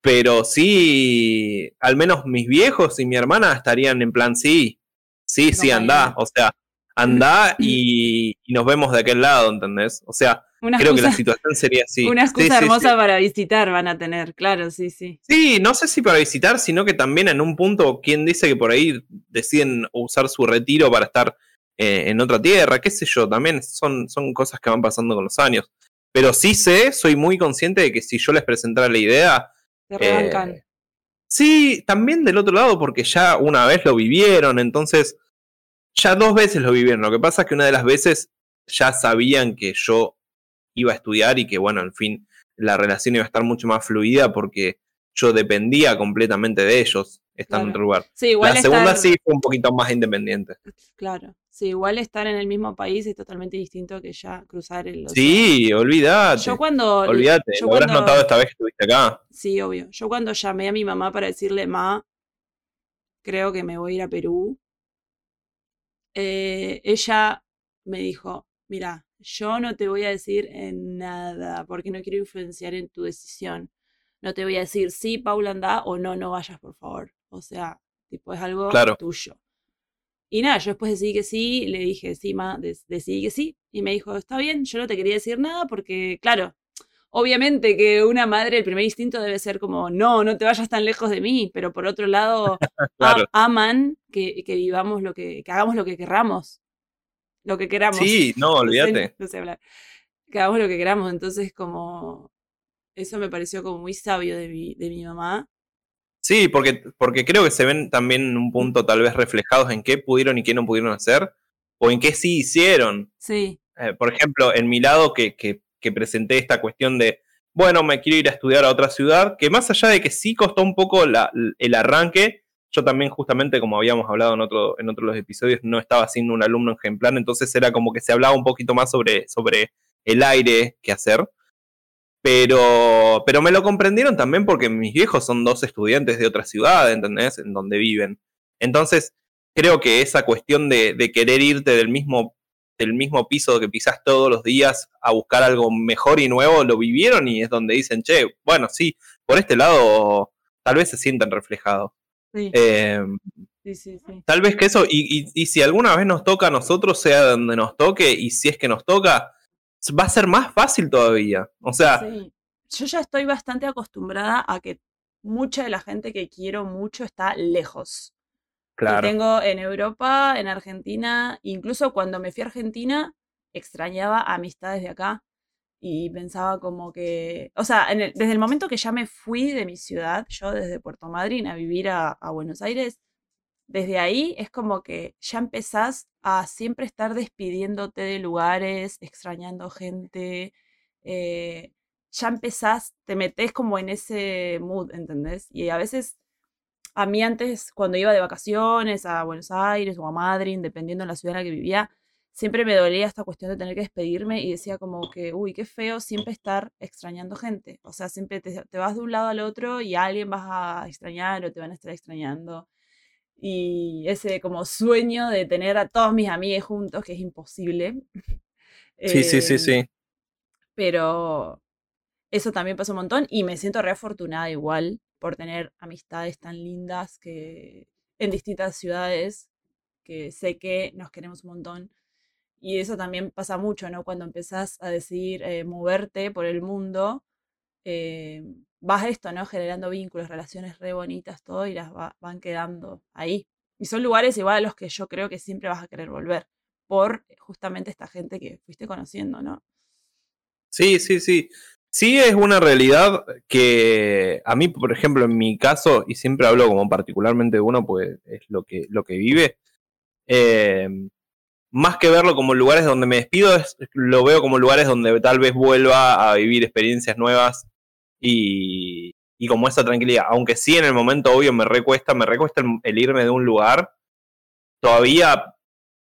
pero sí, al menos mis viejos y mi hermana estarían en plan, sí, sí, sí, bueno. o sea, anda y, y nos vemos de aquel lado, ¿entendés? O sea, Una creo que la situación sería así. una excusa sí, hermosa sí. para visitar van a tener, claro, sí, sí. Sí, no sé si para visitar, sino que también en un punto, ¿quién dice que por ahí deciden usar su retiro para estar eh, en otra tierra? ¿Qué sé yo? También son, son cosas que van pasando con los años. Pero sí sé, soy muy consciente de que si yo les presentara la idea, eh, sí, también del otro lado, porque ya una vez lo vivieron, entonces ya dos veces lo vivieron. Lo que pasa es que una de las veces ya sabían que yo iba a estudiar y que, bueno, en fin, la relación iba a estar mucho más fluida porque yo dependía completamente de ellos estando en otro lugar. Sí, igual La segunda sí fue un poquito más independiente. claro, sí, igual estar en el mismo país es totalmente distinto que ya cruzar el océano. Sí, olvídate. Yo cuando, Olvídate, yo lo habrás notado esta vez que estuviste acá. Sí, obvio. Yo cuando llamé a mi mamá para decirle, ma, creo que me voy a ir a Perú, eh, ella me dijo, mira, yo no te voy a decir en nada porque no quiero influenciar en tu decisión. No te voy a decir, sí, Paula, anda o no, no vayas, por favor. O sea, tipo, es algo Claro. tuyo. Y nada, yo después decidí que sí, le dije, sí, ma, decidí que sí. Y me dijo, está bien, yo no te quería decir nada porque, claro, obviamente que una madre, el primer instinto debe ser como, no, no te vayas tan lejos de mí, pero por otro lado, Claro. aman que, que vivamos lo que, que hagamos lo que queramos. Lo que queramos. Sí, no, No sé- olvídate. No sé, hablar. Que hagamos lo que queramos. Entonces, como, eso me pareció como muy sabio de mi, de mi mamá. Sí, porque, porque creo que se ven también en un punto tal vez reflejados en qué pudieron y qué no pudieron hacer, o en qué sí hicieron. Sí, Eh, por ejemplo, en mi lado que, que, que presenté esta cuestión de, bueno, me quiero ir a estudiar a otra ciudad, que más allá de que sí costó un poco la- el arranque, yo también justamente, como habíamos hablado en otro, en otro de los episodios, no estaba siendo un alumno ejemplar, entonces era como que se hablaba un poquito más sobre, sobre el aire que hacer. Pero, pero me lo comprendieron también porque mis viejos son dos estudiantes de otra ciudad, ¿entendés? En donde viven. Entonces, creo que esa cuestión de, de querer irte del mismo, del mismo piso que pisás todos los días a buscar algo mejor y nuevo, lo vivieron y es donde dicen, che, bueno, sí, por este lado tal vez se sientan reflejados. Sí, Em, sí, sí, sí. Tal vez que eso, y, y- y si alguna vez nos toca a nosotros, sea donde nos toque, y si es que nos toca, va a ser más fácil todavía. O sea, Sí. Yo ya estoy bastante acostumbrada a que mucha de la gente que quiero mucho está lejos. Y claro. tengo en Europa, en Argentina, incluso cuando me fui a Argentina, extrañaba amistades de acá y pensaba como que, o sea, en el- desde el momento que ya me fui de mi ciudad, yo desde Puerto Madryn a vivir a, a Buenos Aires, desde ahí es como que ya empezás a siempre estar despidiéndote de lugares, extrañando gente, eh, ya empezás, te metes como en ese mood, ¿entendés? Y a veces a mí antes, cuando iba de vacaciones a Buenos Aires o a Madrid, dependiendo de la ciudad en la que vivía, siempre me dolía esta cuestión de tener que despedirme y decía como que, uy, qué feo siempre estar extrañando gente. O sea, siempre te, te vas de un lado al otro y a alguien vas a extrañar o te van a estar extrañando. Y ese como sueño de tener a todos mis amigos juntos, que es imposible. Sí, sí, sí, Em, sí. Pero eso también pasa un montón y me siento re afortunada igual por tener amistades tan lindas que en distintas ciudades que sé que nos queremos un montón. Y eso también pasa mucho, ¿no? Cuando empezás a decidir eh, moverte por el mundo, eh, vas esto, ¿no? Generando vínculos, relaciones re bonitas, todo, y las va- van quedando ahí. Y son lugares igual a los que yo creo que siempre vas a querer volver, por justamente esta gente que fuiste conociendo, ¿no? Sí, sí, sí. Sí es una realidad que a mí, por ejemplo, en mi caso, y siempre hablo como particularmente de uno, pues es lo que, lo que vive, eh, más que verlo como lugares donde me despido, es- lo veo como lugares donde tal vez vuelva a vivir experiencias nuevas y, y como esa tranquilidad. Aunque sí en el momento obvio me recuesta, me recuesta el, el irme de un lugar, todavía,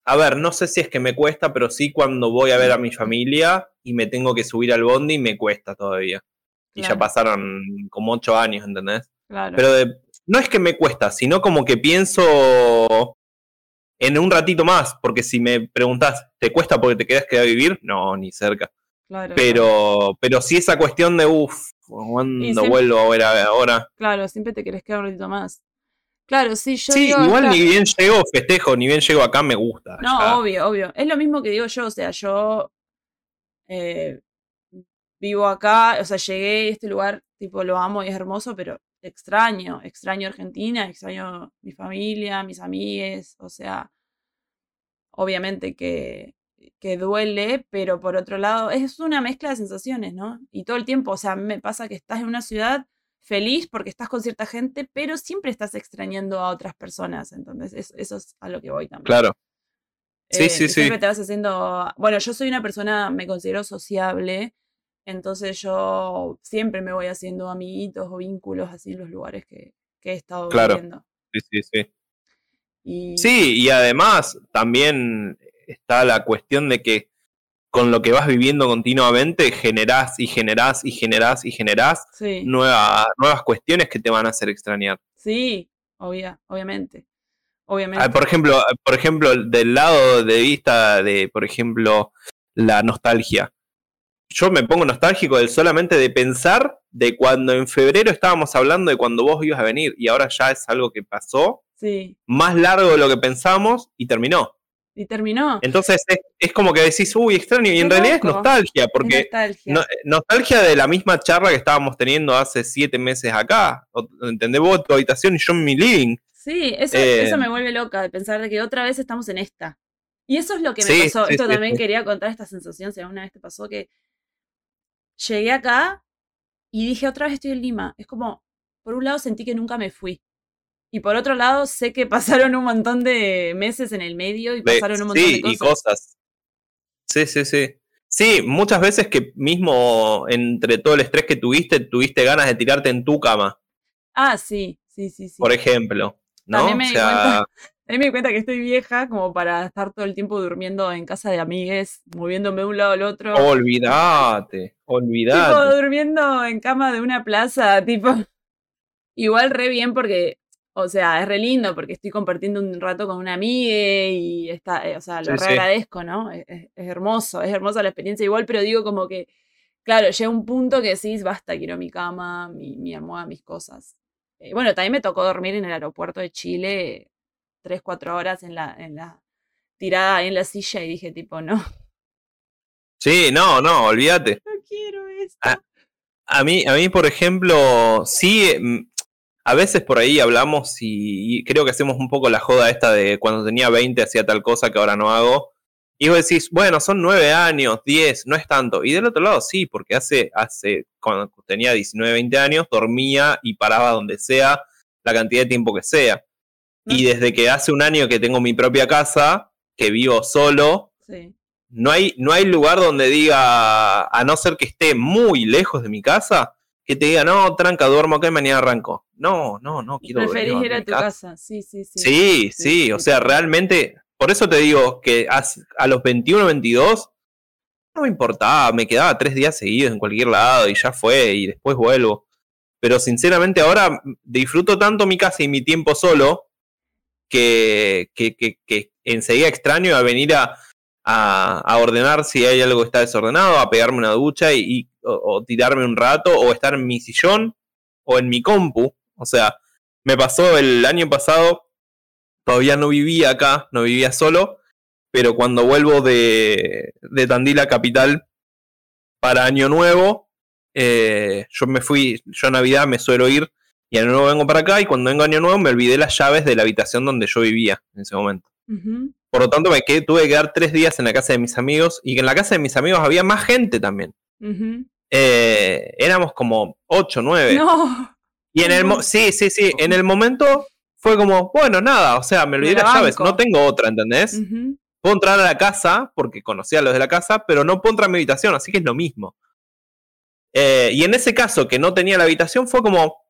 a ver, no sé si es que me cuesta, pero sí cuando voy a ver a mi familia y me tengo que subir al bondi, me cuesta todavía. Y ya pasaron como ocho años, ¿entendés? Claro. Pero de- no es que me cuesta, sino como que pienso en un ratito más, porque si me preguntás, ¿te cuesta porque te quedas quedar a vivir? No, ni cerca. Claro. Pero, pero sí esa cuestión de, uff, ¿cuándo siempre- vuelvo a ver ahora? Claro, siempre te querés quedar un ratito más. Claro, sí, yo Sí, digo igual ni bien llego, festejo, ni bien llego acá, me gusta. No, ya. obvio, obvio. Es lo mismo que digo yo, o sea, yo eh, vivo acá, o sea, llegué a este lugar, tipo, lo amo y es hermoso, pero extraño, extraño Argentina, extraño mi familia, mis amigues, o sea, obviamente que, que duele, pero por otro lado, es una mezcla de sensaciones, ¿no? Y todo el tiempo, o sea, me pasa que estás en una ciudad feliz porque estás con cierta gente, pero siempre estás extrañando a otras personas, entonces eso, eso es a lo que voy también. Claro. Sí, Eh, sí, sí. Siempre te vas haciendo. Bueno, yo soy una persona, me considero sociable, entonces yo siempre me voy haciendo amiguitos o vínculos así en los lugares que, que he estado Claro. viviendo. Sí, sí, sí. Y, Sí, y además también está la cuestión de que con lo que vas viviendo continuamente generás y generás y generás y generás sí, nueva- nuevas cuestiones que te van a hacer extrañar. sí, obvia, obviamente. Ah, Obviamente. por ejemplo, por ejemplo, del lado de vista de, por ejemplo, la nostalgia. Yo me pongo nostálgico del solamente de pensar de cuando en febrero estábamos hablando de cuando vos ibas a venir y ahora ya es algo que pasó Sí. más largo de lo que pensamos y terminó. Y terminó. Entonces es, es como que decís, uy, extraño, y en realidad es nostalgia, Es porque nostalgia. no- nostalgia de la misma charla que estábamos teniendo hace siete meses acá. ¿Entendés? Vos tu habitación y yo en mi living. Sí, eso, Eh, eso me vuelve loca de pensar de que otra vez estamos en esta. Y eso es lo que me Sí, pasó. sí, Esto sí, también quería contar esta sensación, si alguna vez te pasó que llegué acá y dije otra vez estoy en Lima. Es como, por un lado sentí que nunca me fui. Y por otro lado sé que pasaron un montón de meses en el medio y pasaron un montón sí, de cosas. y cosas. Sí, sí, sí. Sí, muchas veces que mismo entre todo el estrés que tuviste, tuviste ganas de tirarte en tu cama, Ah, sí, sí, sí, sí. por ejemplo. ¿No? También me o di sea, cuenta- A mí me di cuenta que estoy vieja como para estar todo el tiempo durmiendo en casa de amigues, moviéndome de un lado al otro. olvídate, Tipo, olvídate. durmiendo en cama de una plaza, tipo. Igual re bien porque, o sea, es re lindo porque estoy compartiendo un rato con una amiga y está, eh, o sea, lo Sí, re agradezco, ¿no? Es, es- es hermoso, es hermosa la experiencia igual, pero digo como que, claro, llega un punto que decís, basta, quiero mi cama, mi, mi almohada, mis cosas. Eh, bueno, también me tocó dormir en el aeropuerto de Chile tres, cuatro horas en la, en la tirada en la silla y dije tipo, no. Sí, no, no, olvídate. No quiero esto. Ah, a mí, a mí, por ejemplo, sí, mm, a veces por ahí hablamos y, creo que hacemos un poco la joda esta de cuando tenía 20 hacía tal cosa que ahora no hago. Y vos decís, bueno, son 9 años, 10, no es tanto. Y del otro lado sí, porque hace, hace, cuando tenía 19, 20 años, dormía y paraba donde sea, la cantidad de tiempo que sea. Y desde que hace un año que tengo mi propia casa, que vivo solo, no, hay, no hay lugar donde diga, a no ser que esté muy lejos de mi casa, que te diga, no, tranca, duermo acá y mañana arranco. No, no, no, quiero Preferís ir a tu casa. Sí, sí, sí. Sí, sí, o sea, realmente, por eso te digo que a, los 21, 22, no me importaba, me quedaba tres días seguidos en cualquier lado y ya fue, y después vuelvo. Pero sinceramente ahora disfruto tanto mi casa y mi tiempo solo que, que, que, enseguida extraño a venir a, a, ordenar si hay algo que está desordenado, a pegarme una ducha y, o, tirarme un rato, o estar en mi sillón o en mi compu. O sea, me pasó el año pasado, todavía no vivía acá, no vivía solo, pero cuando vuelvo de, de Tandila Capital para Año Nuevo, eh, yo me fui, yo a Navidad me suelo ir y Año Nuevo vengo para acá y cuando vengo Año Nuevo me olvidé las llaves de la habitación donde yo vivía en ese momento. Por lo tanto, me quedé, tuve que quedar tres días en la casa de mis amigos y en la casa de mis amigos había más gente también. Eh, éramos como ocho, nueve. No. Y en el sí, sí, sí, en el momento fue como, bueno, nada, o sea, me olvidé las llaves, no tengo otra, ¿entendés? Puedo entrar a la casa porque conocía a los de la casa, pero no puedo entrar a mi habitación, así que es lo mismo. Eh, y en ese caso que no tenía la habitación fue como,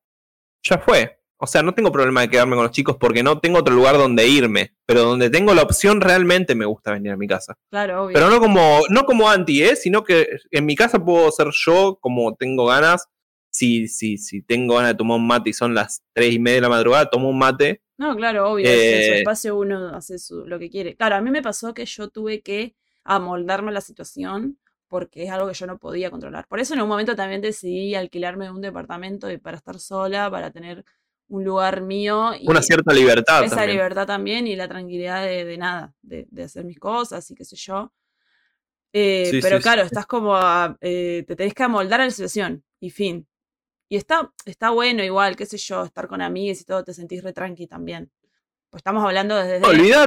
ya fue. O sea, no tengo problema de quedarme con los chicos porque no tengo otro lugar donde irme, pero donde tengo la opción realmente me gusta venir a mi casa. Claro, obvio. Pero no como, no como anti, ¿eh? sino que en mi casa puedo ser yo como tengo ganas. Si, si, si tengo ganas de tomar un mate y son las tres y media de la madrugada, tomo un mate. No, claro, obvio. en su eh, espacio uno hace lo que quiere. Claro, a mí me pasó que yo tuve que amoldarme a la situación porque es algo que yo no podía controlar. Por eso en un momento también decidí alquilarme un departamento para estar sola, para tener un lugar mío. Y Una cierta libertad. Esa libertad también y la tranquilidad de, nada, de, hacer mis cosas y qué sé yo. Eh, pero claro, estás como, eh, te tenés que amoldar a la situación y fin. Y está, está bueno igual, qué sé yo, estar con amigos y todo, te sentís re tranqui también. Pues estamos hablando desde,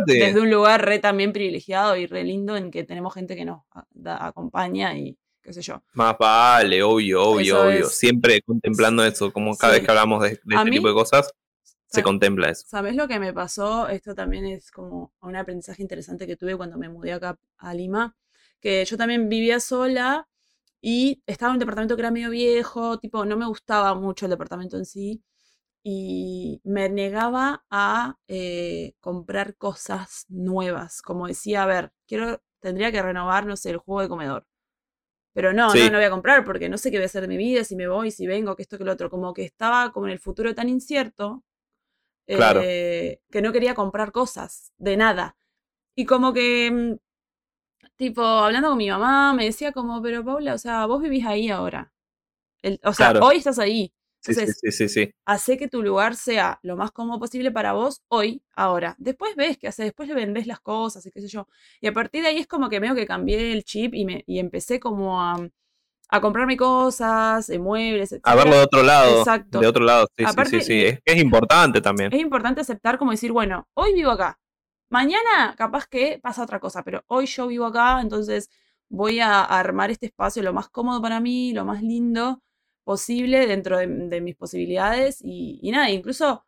desde un lugar re también privilegiado y re lindo en que tenemos gente que nos acompaña y, qué sé yo. Más vale, obvio, obvio, obvio. Siempre contemplando eso, como cada vez que hablamos de, este tipo de cosas, se contempla eso. ¿Sabes lo que me pasó? Esto también es como un aprendizaje interesante que tuve cuando me mudé acá a Lima, que yo también vivía sola y estaba en un departamento que era medio viejo, tipo, no me gustaba mucho el departamento en sí y me negaba a eh, comprar cosas nuevas, como decía, a ver, quiero, tendría que renovar, no sé, el juego de comedor. Pero no, no, no voy a comprar porque no sé qué voy a hacer de mi vida, si me voy, si vengo, que esto, que lo otro. Como que estaba como en el futuro tan incierto eh, que no quería comprar cosas de nada. Y como que, mm, tipo, hablando con mi mamá, me decía como, pero Paula, o sea, vos vivís ahí ahora. o sea, hoy estás ahí. Entonces, sí, sí, sí, hace que tu lugar sea lo más cómodo posible para vos hoy, ahora. Después ves qué hace, después le vendés las cosas y qué sé yo. Y a partir de ahí es como que veo que cambié el chip y, me, y empecé como a, a comprarme cosas, eh, muebles, etc. A verlo de otro lado. Exacto. De otro lado, sí, sí, sí. Es, es importante también. Es importante aceptar como decir, bueno, hoy vivo acá. Mañana capaz que pasa otra cosa, pero hoy yo vivo acá, entonces voy a armar este espacio lo más cómodo para mí, lo más lindo posible dentro de, mis posibilidades y, nada, incluso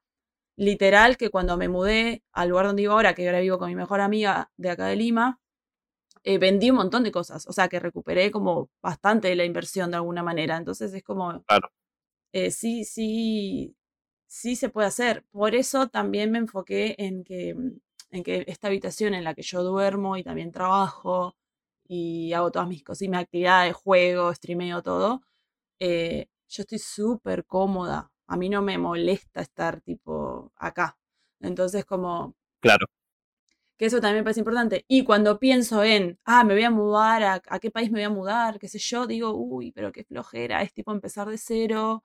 literal que cuando me mudé al lugar donde vivo ahora, que ahora vivo con mi mejor amiga de acá de Lima, eh, vendí un montón de cosas, o sea que recuperé como bastante de la inversión de alguna manera, entonces es como, claro. Eh, sí, sí, sí se puede hacer. Por eso también me enfoqué en que, en que esta habitación en la que yo duermo y también trabajo y hago todas mis cosas, mis actividades, juego, streameo, todo, eh, yo estoy súper cómoda. A mí no me molesta estar tipo acá. Entonces, como... Claro. Que eso también me parece importante. Y cuando pienso en, ah, me voy a mudar, a, a qué país me voy a mudar, qué sé yo, digo, uy, pero qué flojera, es tipo empezar de cero,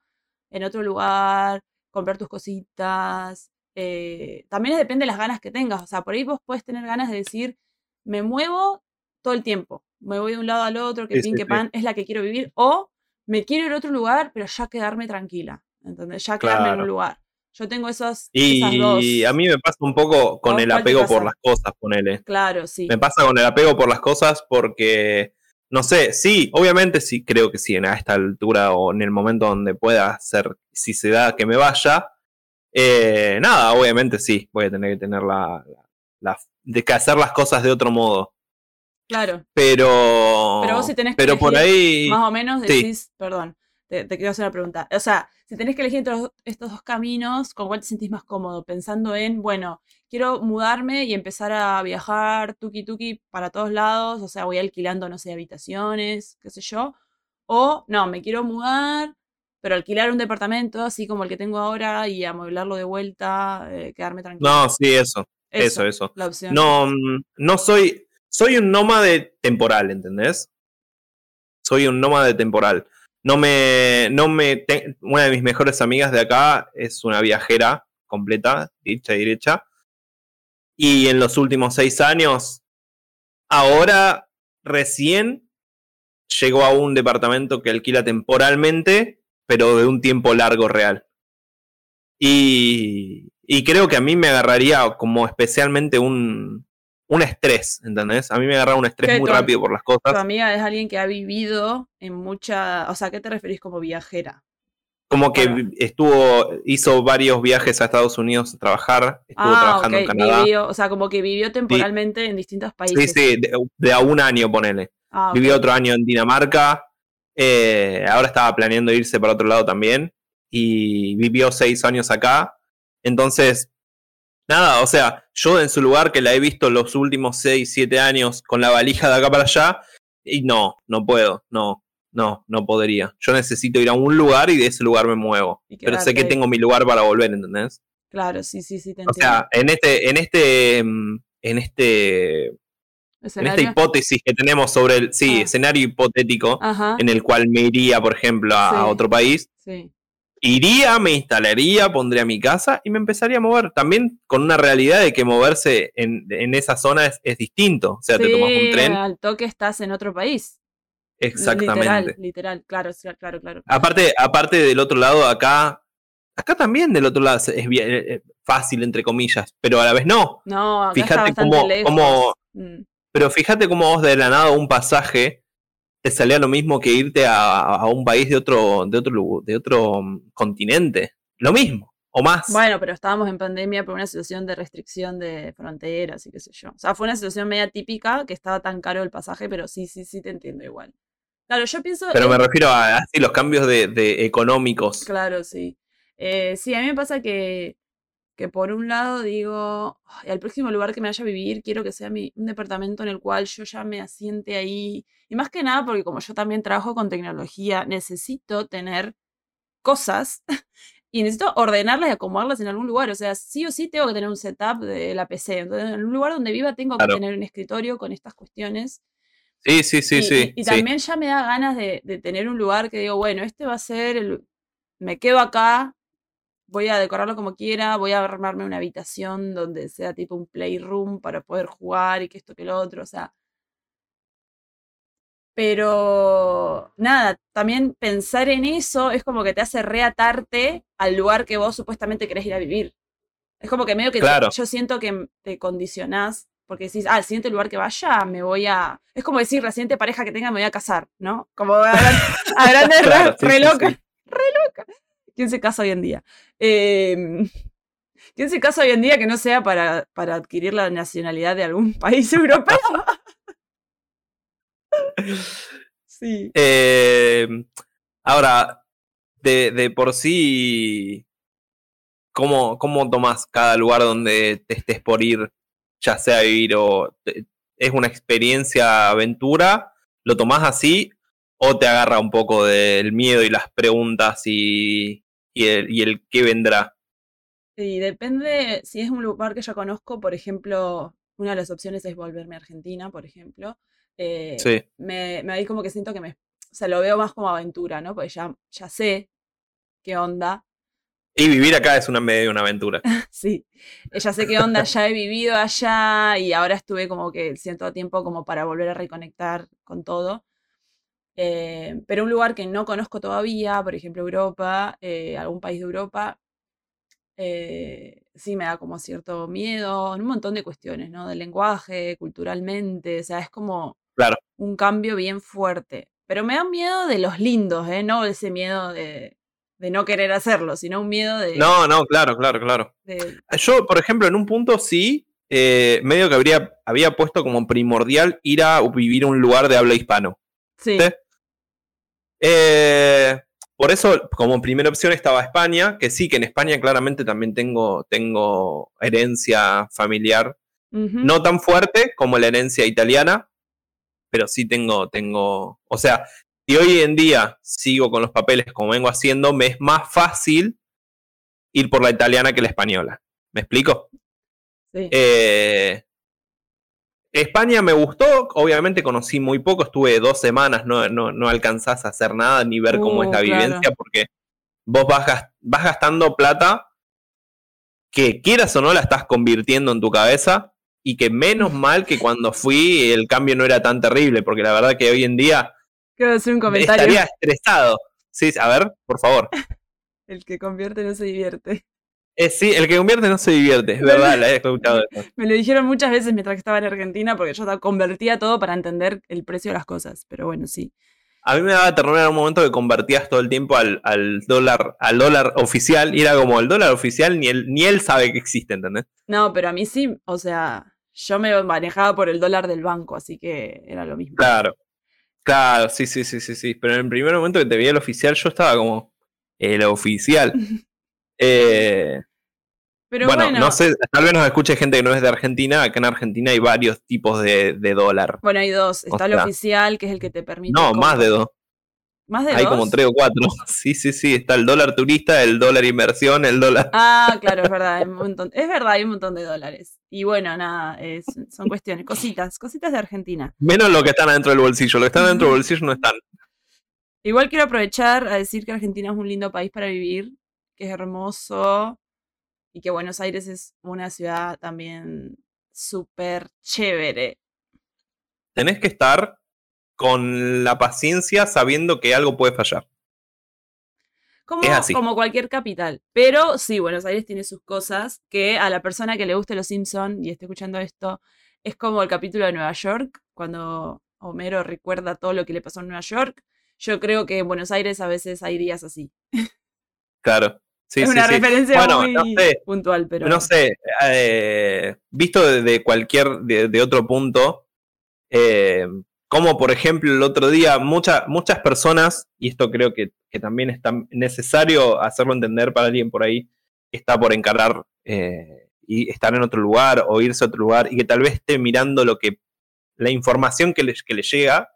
en otro lugar, comprar tus cositas. Eh, también depende de las ganas que tengas. O sea, por ahí vos puedes tener ganas de decir, me muevo todo el tiempo. Me voy de un lado al otro, que Sí, pin, sí, que sí. pan, es la que quiero vivir. O me quiero ir a otro lugar, pero ya quedarme tranquila. ¿Entendés? Ya quedarme en un lugar. Yo tengo esos, esas dos. Y a mí me pasa un poco con el apego por las cosas, ponele. Claro, sí. Me pasa con el apego por las cosas porque, no sé, sí, obviamente sí, creo que sí, en a esta altura o en el momento donde pueda ser, si se da que me vaya, eh, nada, obviamente sí, voy a tener que tener la, la- la- de que hacer las cosas de otro modo. Claro. Pero, Pero vos si tenés que pero por elegir ahí, Más o menos sí. decís, perdón, te, te quiero hacer una pregunta. O sea, si tenés que elegir entre los- estos dos caminos, ¿con cuál te sentís más cómodo? Pensando en, bueno, quiero mudarme y empezar a viajar tuki tuki para todos lados, o sea, voy alquilando, no sé, habitaciones, qué sé yo. O, no, me quiero mudar, pero alquilar un departamento así como el que tengo ahora y amueblarlo de vuelta, eh, quedarme tranquilo. no, sí, eso, eso, eso. La opción. No, mm, no soy, soy un nómade temporal, ¿entendés? Soy un nómade temporal. No me, no me, te- una de mis mejores amigas de acá es una viajera completa, dicha y derecha. Y en los últimos seis años, ahora recién llegó a un departamento que alquila temporalmente, pero de un tiempo largo real. Y, y creo que a mí me agarraría como especialmente un, un estrés, ¿entendés? A mí me agarra un estrés ¿Qué, muy tu rápido por las Tu cosas. amiga es alguien que ha vivido en mucha. O sea, ¿a qué te referís como viajera? Como que estuvo, hizo varios viajes a Estados Unidos a trabajar, estuvo Ah, trabajando en Canadá. vivió, o sea, como que vivió temporalmente en distintos Sí, países. sí, de, de a un año, ponele. Ah. Vivió otro año en Dinamarca, eh, ahora estaba planeando irse para otro lado también, y vivió seis años acá. Entonces, nada, o sea, yo en su lugar que la he visto los últimos seis, siete años con la valija de acá para allá, y no, no puedo, no, no, no podría. Yo necesito ir a un lugar y de ese lugar me muevo. Pero sé que tengo mi lugar para volver, ¿entendés? Claro, sí, sí, sí, te O sea, en este, en este, mm, en este, en esta hipótesis que tenemos sobre el, sí, Ah. escenario hipotético, Ajá, en el cual me iría, por ejemplo, a, otro país, sí. iría, me instalaría, pondría mi casa y me empezaría a mover. También con una realidad de que moverse en, en esa zona es, es distinto. O sea, te tomas un tren. al toque estás en otro país. Exactamente. Literal, literal, claro, claro, claro. Aparte, aparte del otro lado, acá, acá también del otro lado es bien, eh, eh, fácil, entre comillas, pero a la vez no. No, acá Fíjate está cómo- lejos. cómo- Mm, Pero fíjate cómo vos de la nada un pasaje te salía lo mismo que irte a, a un país de otro, de otro, de otro mm, continente. Lo mismo, o más. Bueno, pero estábamos en pandemia por una situación de restricción de fronteras y qué sé yo. O sea, fue una situación media típica que estaba tan caro el pasaje, pero sí, sí, sí te entiendo igual. Claro, yo pienso. Pero me refiero a así los cambios de, de económicos. Claro, sí. Eh, sí, a mí me pasa que, que por un lado digo, "Ay, al próximo lugar que me vaya a vivir, quiero que sea mi, un departamento en el cual yo ya me asiente ahí. Y más que nada, porque como yo también trabajo con tecnología, necesito tener cosas y necesito ordenarlas y acomodarlas en algún lugar. O sea, sí o sí tengo que tener un setup de la PC. Entonces, en un lugar donde viva tengo Claro. que tener un escritorio con estas cuestiones. Sí, sí, sí, Y, sí. y- y sí. también ya me da ganas de, de tener un lugar que digo, bueno, este va a ser el. Me quedo acá, voy a decorarlo como quiera, voy a armarme una habitación donde sea tipo un playroom para poder jugar y que esto que lo otro, o sea. Pero nada, también pensar en eso es como que te hace reatarte al lugar que vos supuestamente querés ir a vivir. Es como que medio que te- Claro. yo siento que te condicionás porque decís, ah, el siguiente lugar que vaya me voy a. Es como decir, la siguiente pareja que tenga me voy a casar, ¿no? Como a, gran- a grandes Claro, rasgos, sí, re sí, loca, sí. re loca. ¿Quién se casa hoy en día? Em, ¿Quién se casa hoy en día que no sea para, para adquirir la nacionalidad de algún país europeo? sí. Eh, ahora, de, de por sí, ¿cómo, ¿cómo tomás cada lugar donde te estés por ir, ya sea vivir o es una experiencia aventura? ¿Lo tomás así o te agarra un poco del miedo y las preguntas y, y, el, y el qué vendrá? Y depende, si es un lugar que ya conozco, por ejemplo, una de las opciones es volverme a Argentina, por ejemplo. eh, Sí, me, me ahí como que siento que me, o sea, lo veo más como aventura, ¿no? Porque ya, ya sé qué onda. Y vivir acá es una medio una aventura. sí. Ya sé qué onda, ya he vivido allá y ahora estuve como que siento tiempo como para volver a reconectar con todo. Eh, pero un lugar que no conozco todavía, por ejemplo Europa, eh, algún país de Europa, eh, sí me da como cierto miedo, un montón de cuestiones, ¿no? Del lenguaje, culturalmente, o sea, es como claro. un cambio bien fuerte. Pero me da miedo de los lindos, ¿eh? No ese miedo de, de no querer hacerlo, sino un miedo de... No, no, claro, claro, claro. Yo, por ejemplo, en un punto sí, medio que habría, había puesto como primordial ir a vivir un lugar de habla hispano. Sí. Eh, por eso, como primera opción estaba España, que sí, que en España claramente también tengo, tengo herencia familiar. No tan fuerte como la herencia italiana, pero sí tengo, tengo, o sea, si hoy en día sigo con los papeles como vengo haciendo, me es más fácil ir por la italiana que la española. ¿Me explico? Sí. Eh, España me gustó, obviamente conocí muy poco, estuve dos semanas, no, no, no alcanzás a hacer nada ni ver cómo es la uh, vivencia, porque vos vas, vas gastando plata que quieras o no la estás convirtiendo en tu cabeza y que menos mal que cuando fui el cambio no era tan terrible, porque la verdad que hoy en día Quiero hacer un comentario. estaría estresado. Sí, a ver, por favor. el que convierte no se divierte. Eh, sí, el que convierte no se divierte, es verdad, la he escuchado. Me lo dijeron muchas veces mientras que estaba en Argentina, porque yo convertía todo para entender el precio de las cosas, pero bueno, sí. A mí me daba ternura en un momento que convertías todo el tiempo al, dólar al dólar oficial y era como el dólar oficial ni él, ni él sabe que existe, ¿entendés? No, pero a mí sí, o sea, yo me manejaba por el dólar del banco, así que era lo mismo. Claro, claro, sí, sí, sí, sí, sí. Pero en el primer momento que te vi el oficial, yo estaba como, el oficial. Eh, Pero bueno, no sé, tal vez nos escuche gente que no es de Argentina. Acá en Argentina hay varios tipos de, dólar. Bueno, hay dos. Está el oficial, que es el que te permite. No, más de dos. ¿Más de Hay como tres o cuatro. Sí, sí, sí. Está el dólar turista, el dólar inversión, el dólar. Ah, claro, es verdad. Hay un montón, es verdad, hay un montón de dólares. Y bueno, nada, son cuestiones, cositas, cositas de Argentina. Menos lo que están adentro del bolsillo. Lo que están adentro del bolsillo no están. Igual quiero aprovechar a decir que Argentina es un lindo país para vivir que es hermoso y que Buenos Aires es una ciudad también súper chévere. Tenés que estar con la paciencia sabiendo que algo puede fallar. Como, como cualquier capital. Pero sí, Buenos Aires tiene sus cosas que a la persona que le guste Los Simpson y esté escuchando esto, es como el capítulo de Nueva York, cuando Homero recuerda todo lo que le pasó en Nueva York. Yo creo que en Buenos Aires a veces hay días así. Claro. Sí, es una referencia muy puntual, pero. No sé, eh, visto desde cualquier, de, otro punto, eh, como por ejemplo el otro día, muchas muchas personas, y esto creo que, también es necesario hacerlo entender para alguien por ahí, que está por encarar eh, y estar en otro lugar o irse a otro lugar y que tal vez esté mirando lo que la información que le, que le llega.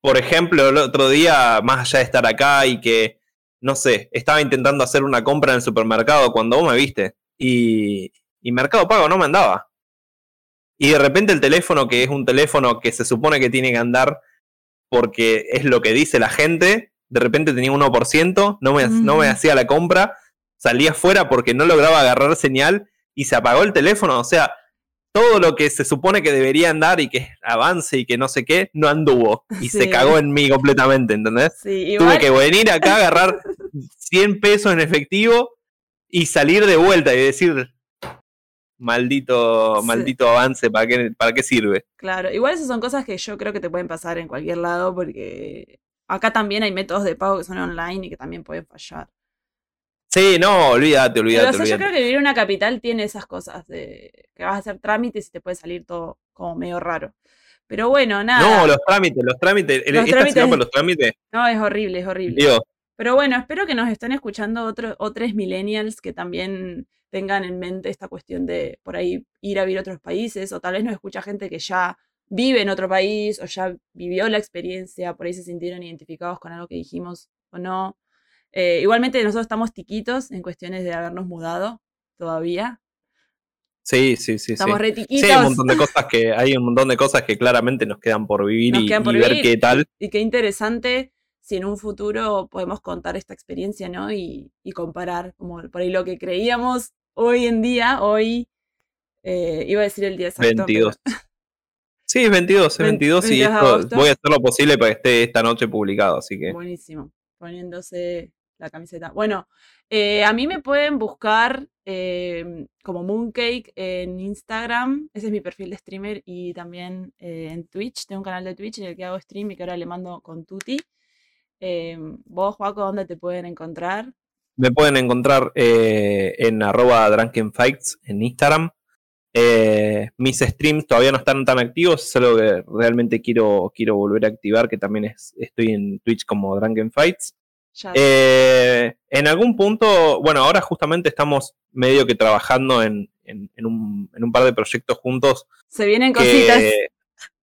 Por ejemplo, el otro día, más allá de estar acá y que no sé, estaba intentando hacer una compra en el supermercado cuando vos me viste y, y Mercado Pago no me andaba. Y de repente el teléfono, que es un teléfono que se supone que tiene que andar porque es lo que dice la gente, de repente tenía un 1%, no me, no me hacía la compra, salía fuera porque no lograba agarrar señal y se apagó el teléfono. O sea, todo lo que se supone que debería andar y que avance y que no sé qué, no anduvo. Y se cagó en mí completamente, ¿entendés? Tuve que venir acá, agarrar 100 pesos en efectivo y salir de vuelta y decir, maldito, maldito avance, ¿para qué, ¿para qué sirve? Claro, igual esas son cosas que yo creo que te pueden pasar en cualquier lado porque acá también hay métodos de pago que son online y que también pueden fallar. Sí, no, olvídate, olvídate. Pero, yo creo que vivir en una capital tiene esas cosas de que vas a hacer trámites y te puede salir todo como medio raro. Pero bueno, nada. No, los trámites, los trámites. Los trámites, los trámites. No, es horrible, es horrible. Pero bueno, espero que nos estén escuchando otros otros millennials que también tengan en mente esta cuestión de por ahí ir a vivir a otros países, o tal vez nos escucha gente que ya vive en otro país o ya vivió la experiencia, por ahí se sintieron identificados con algo que dijimos o no. Eh, igualmente nosotros estamos tiquitos en cuestiones de habernos mudado todavía. Sí, sí, sí. Estamos sí. re tiquitos. Sí, hay un montón de cosas que, hay un montón de cosas que claramente nos quedan por vivir, y, ver qué tal. Y qué interesante si en un futuro podemos contar esta experiencia, ¿no? Y, y comparar como por ahí lo que creíamos hoy en día, hoy, eh, iba a decir el día exacto. 22. Sí, es 22, es 22 y esto, voy a hacer lo posible para que esté esta noche publicado, así que... Buenísimo, poniéndose la camiseta. Bueno, eh, a mí me pueden buscar eh, como Mooncake en Instagram, ese es mi perfil de streamer, y también en Twitch, tengo un canal de Twitch en el que hago stream y que ahora le mando con Tuti. vos, Juaco, ¿dónde te pueden encontrar? Me pueden encontrar en arroba drunkenfights en Instagram. Eh, mis streams todavía no están tan activos, es algo que realmente quiero, quiero volver a activar, que también es, estoy en Twitch como Drunken Fights. Eh, en algún punto, bueno, ahora justamente estamos medio que trabajando en, un, par de proyectos juntos. Se vienen cositas.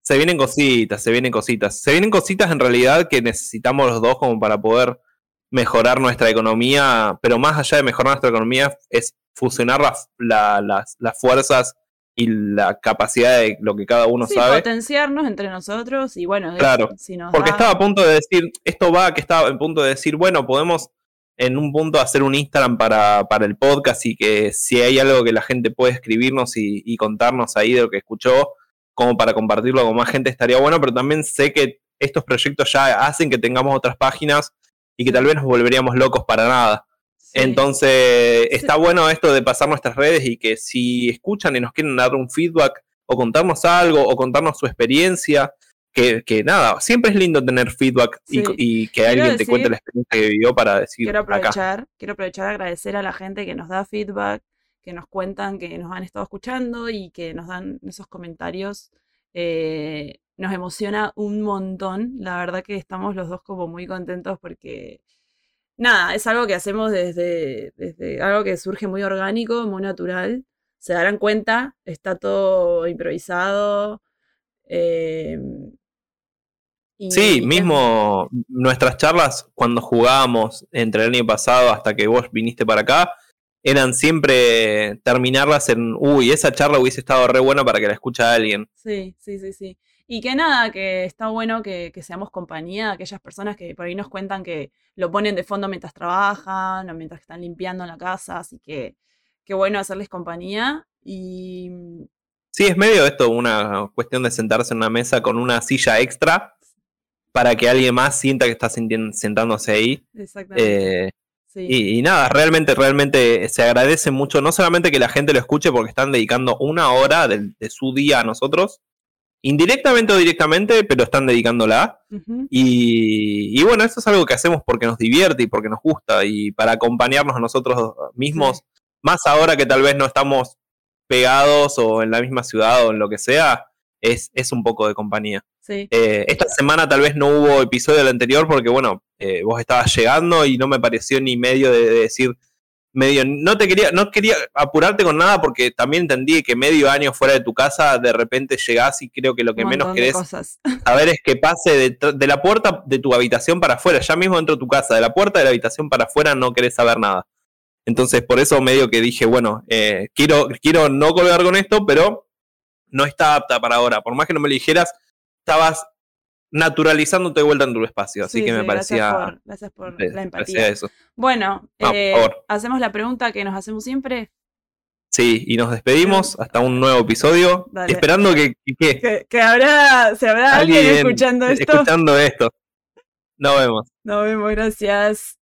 Se vienen cositas, se vienen cositas. Se vienen cositas en realidad que necesitamos los dos como para poder mejorar nuestra economía, pero más allá de mejorar nuestra economía es fusionar las, las, fuerzas y la capacidad de lo que cada uno sí, sabe. potenciarnos entre nosotros y bueno, claro, porque estaba a punto de decir, esto va, que estaba a punto de decir, bueno, podemos en un punto hacer un Instagram para, para el podcast y que si hay algo que la gente puede escribirnos y, y contarnos ahí de lo que escuchó, como para compartirlo con más gente estaría bueno, pero también sé que estos proyectos ya hacen que tengamos otras páginas y que tal vez nos volveríamos locos para nada. Entonces, está bueno esto de pasar nuestras redes y que si escuchan y nos quieren dar un feedback o contarnos algo o contarnos su experiencia, que, que nada, siempre es lindo tener feedback y, que alguien te cuente la experiencia que vivió para decir. Quiero aprovechar, quiero aprovechar a agradecer a la gente que nos da feedback, que nos cuentan que nos han estado escuchando y que nos dan esos comentarios. Eh, nos emociona un montón. La verdad que estamos los dos como muy contentos porque nada, es algo que hacemos desde, desde algo que surge muy orgánico, muy natural. Se darán cuenta, está todo improvisado. Em, sí, mismo nuestras charlas cuando jugábamos entre el año pasado hasta que vos viniste para acá, eran siempre terminarlas en, uy, esa charla hubiese estado re buena para que la escuche alguien. Sí, sí, sí, sí. Y que nada, que está bueno que, seamos compañía de aquellas personas que por ahí nos cuentan que lo ponen de fondo mientras trabajan o mientras están limpiando en la casa, así que qué bueno hacerles compañía. Y Sí, es medio esto una cuestión de sentarse en una mesa con una silla extra para que alguien más sienta que está sentándose ahí. Exactamente. Eh, y, nada, realmente, realmente se agradece mucho, no solamente que la gente lo escuche porque están dedicando una hora de su día a nosotros, indirectamente o directamente, pero están dedicándola. y, bueno, eso es algo que hacemos porque nos divierte y porque nos gusta y para acompañarnos a nosotros mismos, más ahora que tal vez no estamos pegados o en la misma ciudad o en lo que sea, es, es un poco de compañía. Eh, esta semana tal vez no hubo episodio del anterior porque, bueno, eh, vos estabas llegando y no me pareció ni medio de decir, medio, no te quería, no quería apurarte con nada porque también entendí que medio año fuera de tu casa de repente llegás y creo que lo que menos querés saber es que pase de, la puerta de tu habitación para afuera, ya mismo dentro de tu casa, de la puerta de la habitación para afuera no querés saber nada. Entonces por eso medio que dije, bueno, eh, quiero, quiero no colgar con esto, pero no está apta para ahora. Por más que no me lo dijeras, estabas naturalizándote de vuelta en tu espacio. Así que me parecía. Gracias por, la empatía. Bueno, eh, hacemos la pregunta que nos hacemos siempre. Sí, y nos despedimos hasta un nuevo episodio. Esperando que, que, que, habrá, se habrá alguien, escuchando esto. Escuchando esto. Nos vemos. Nos vemos, gracias.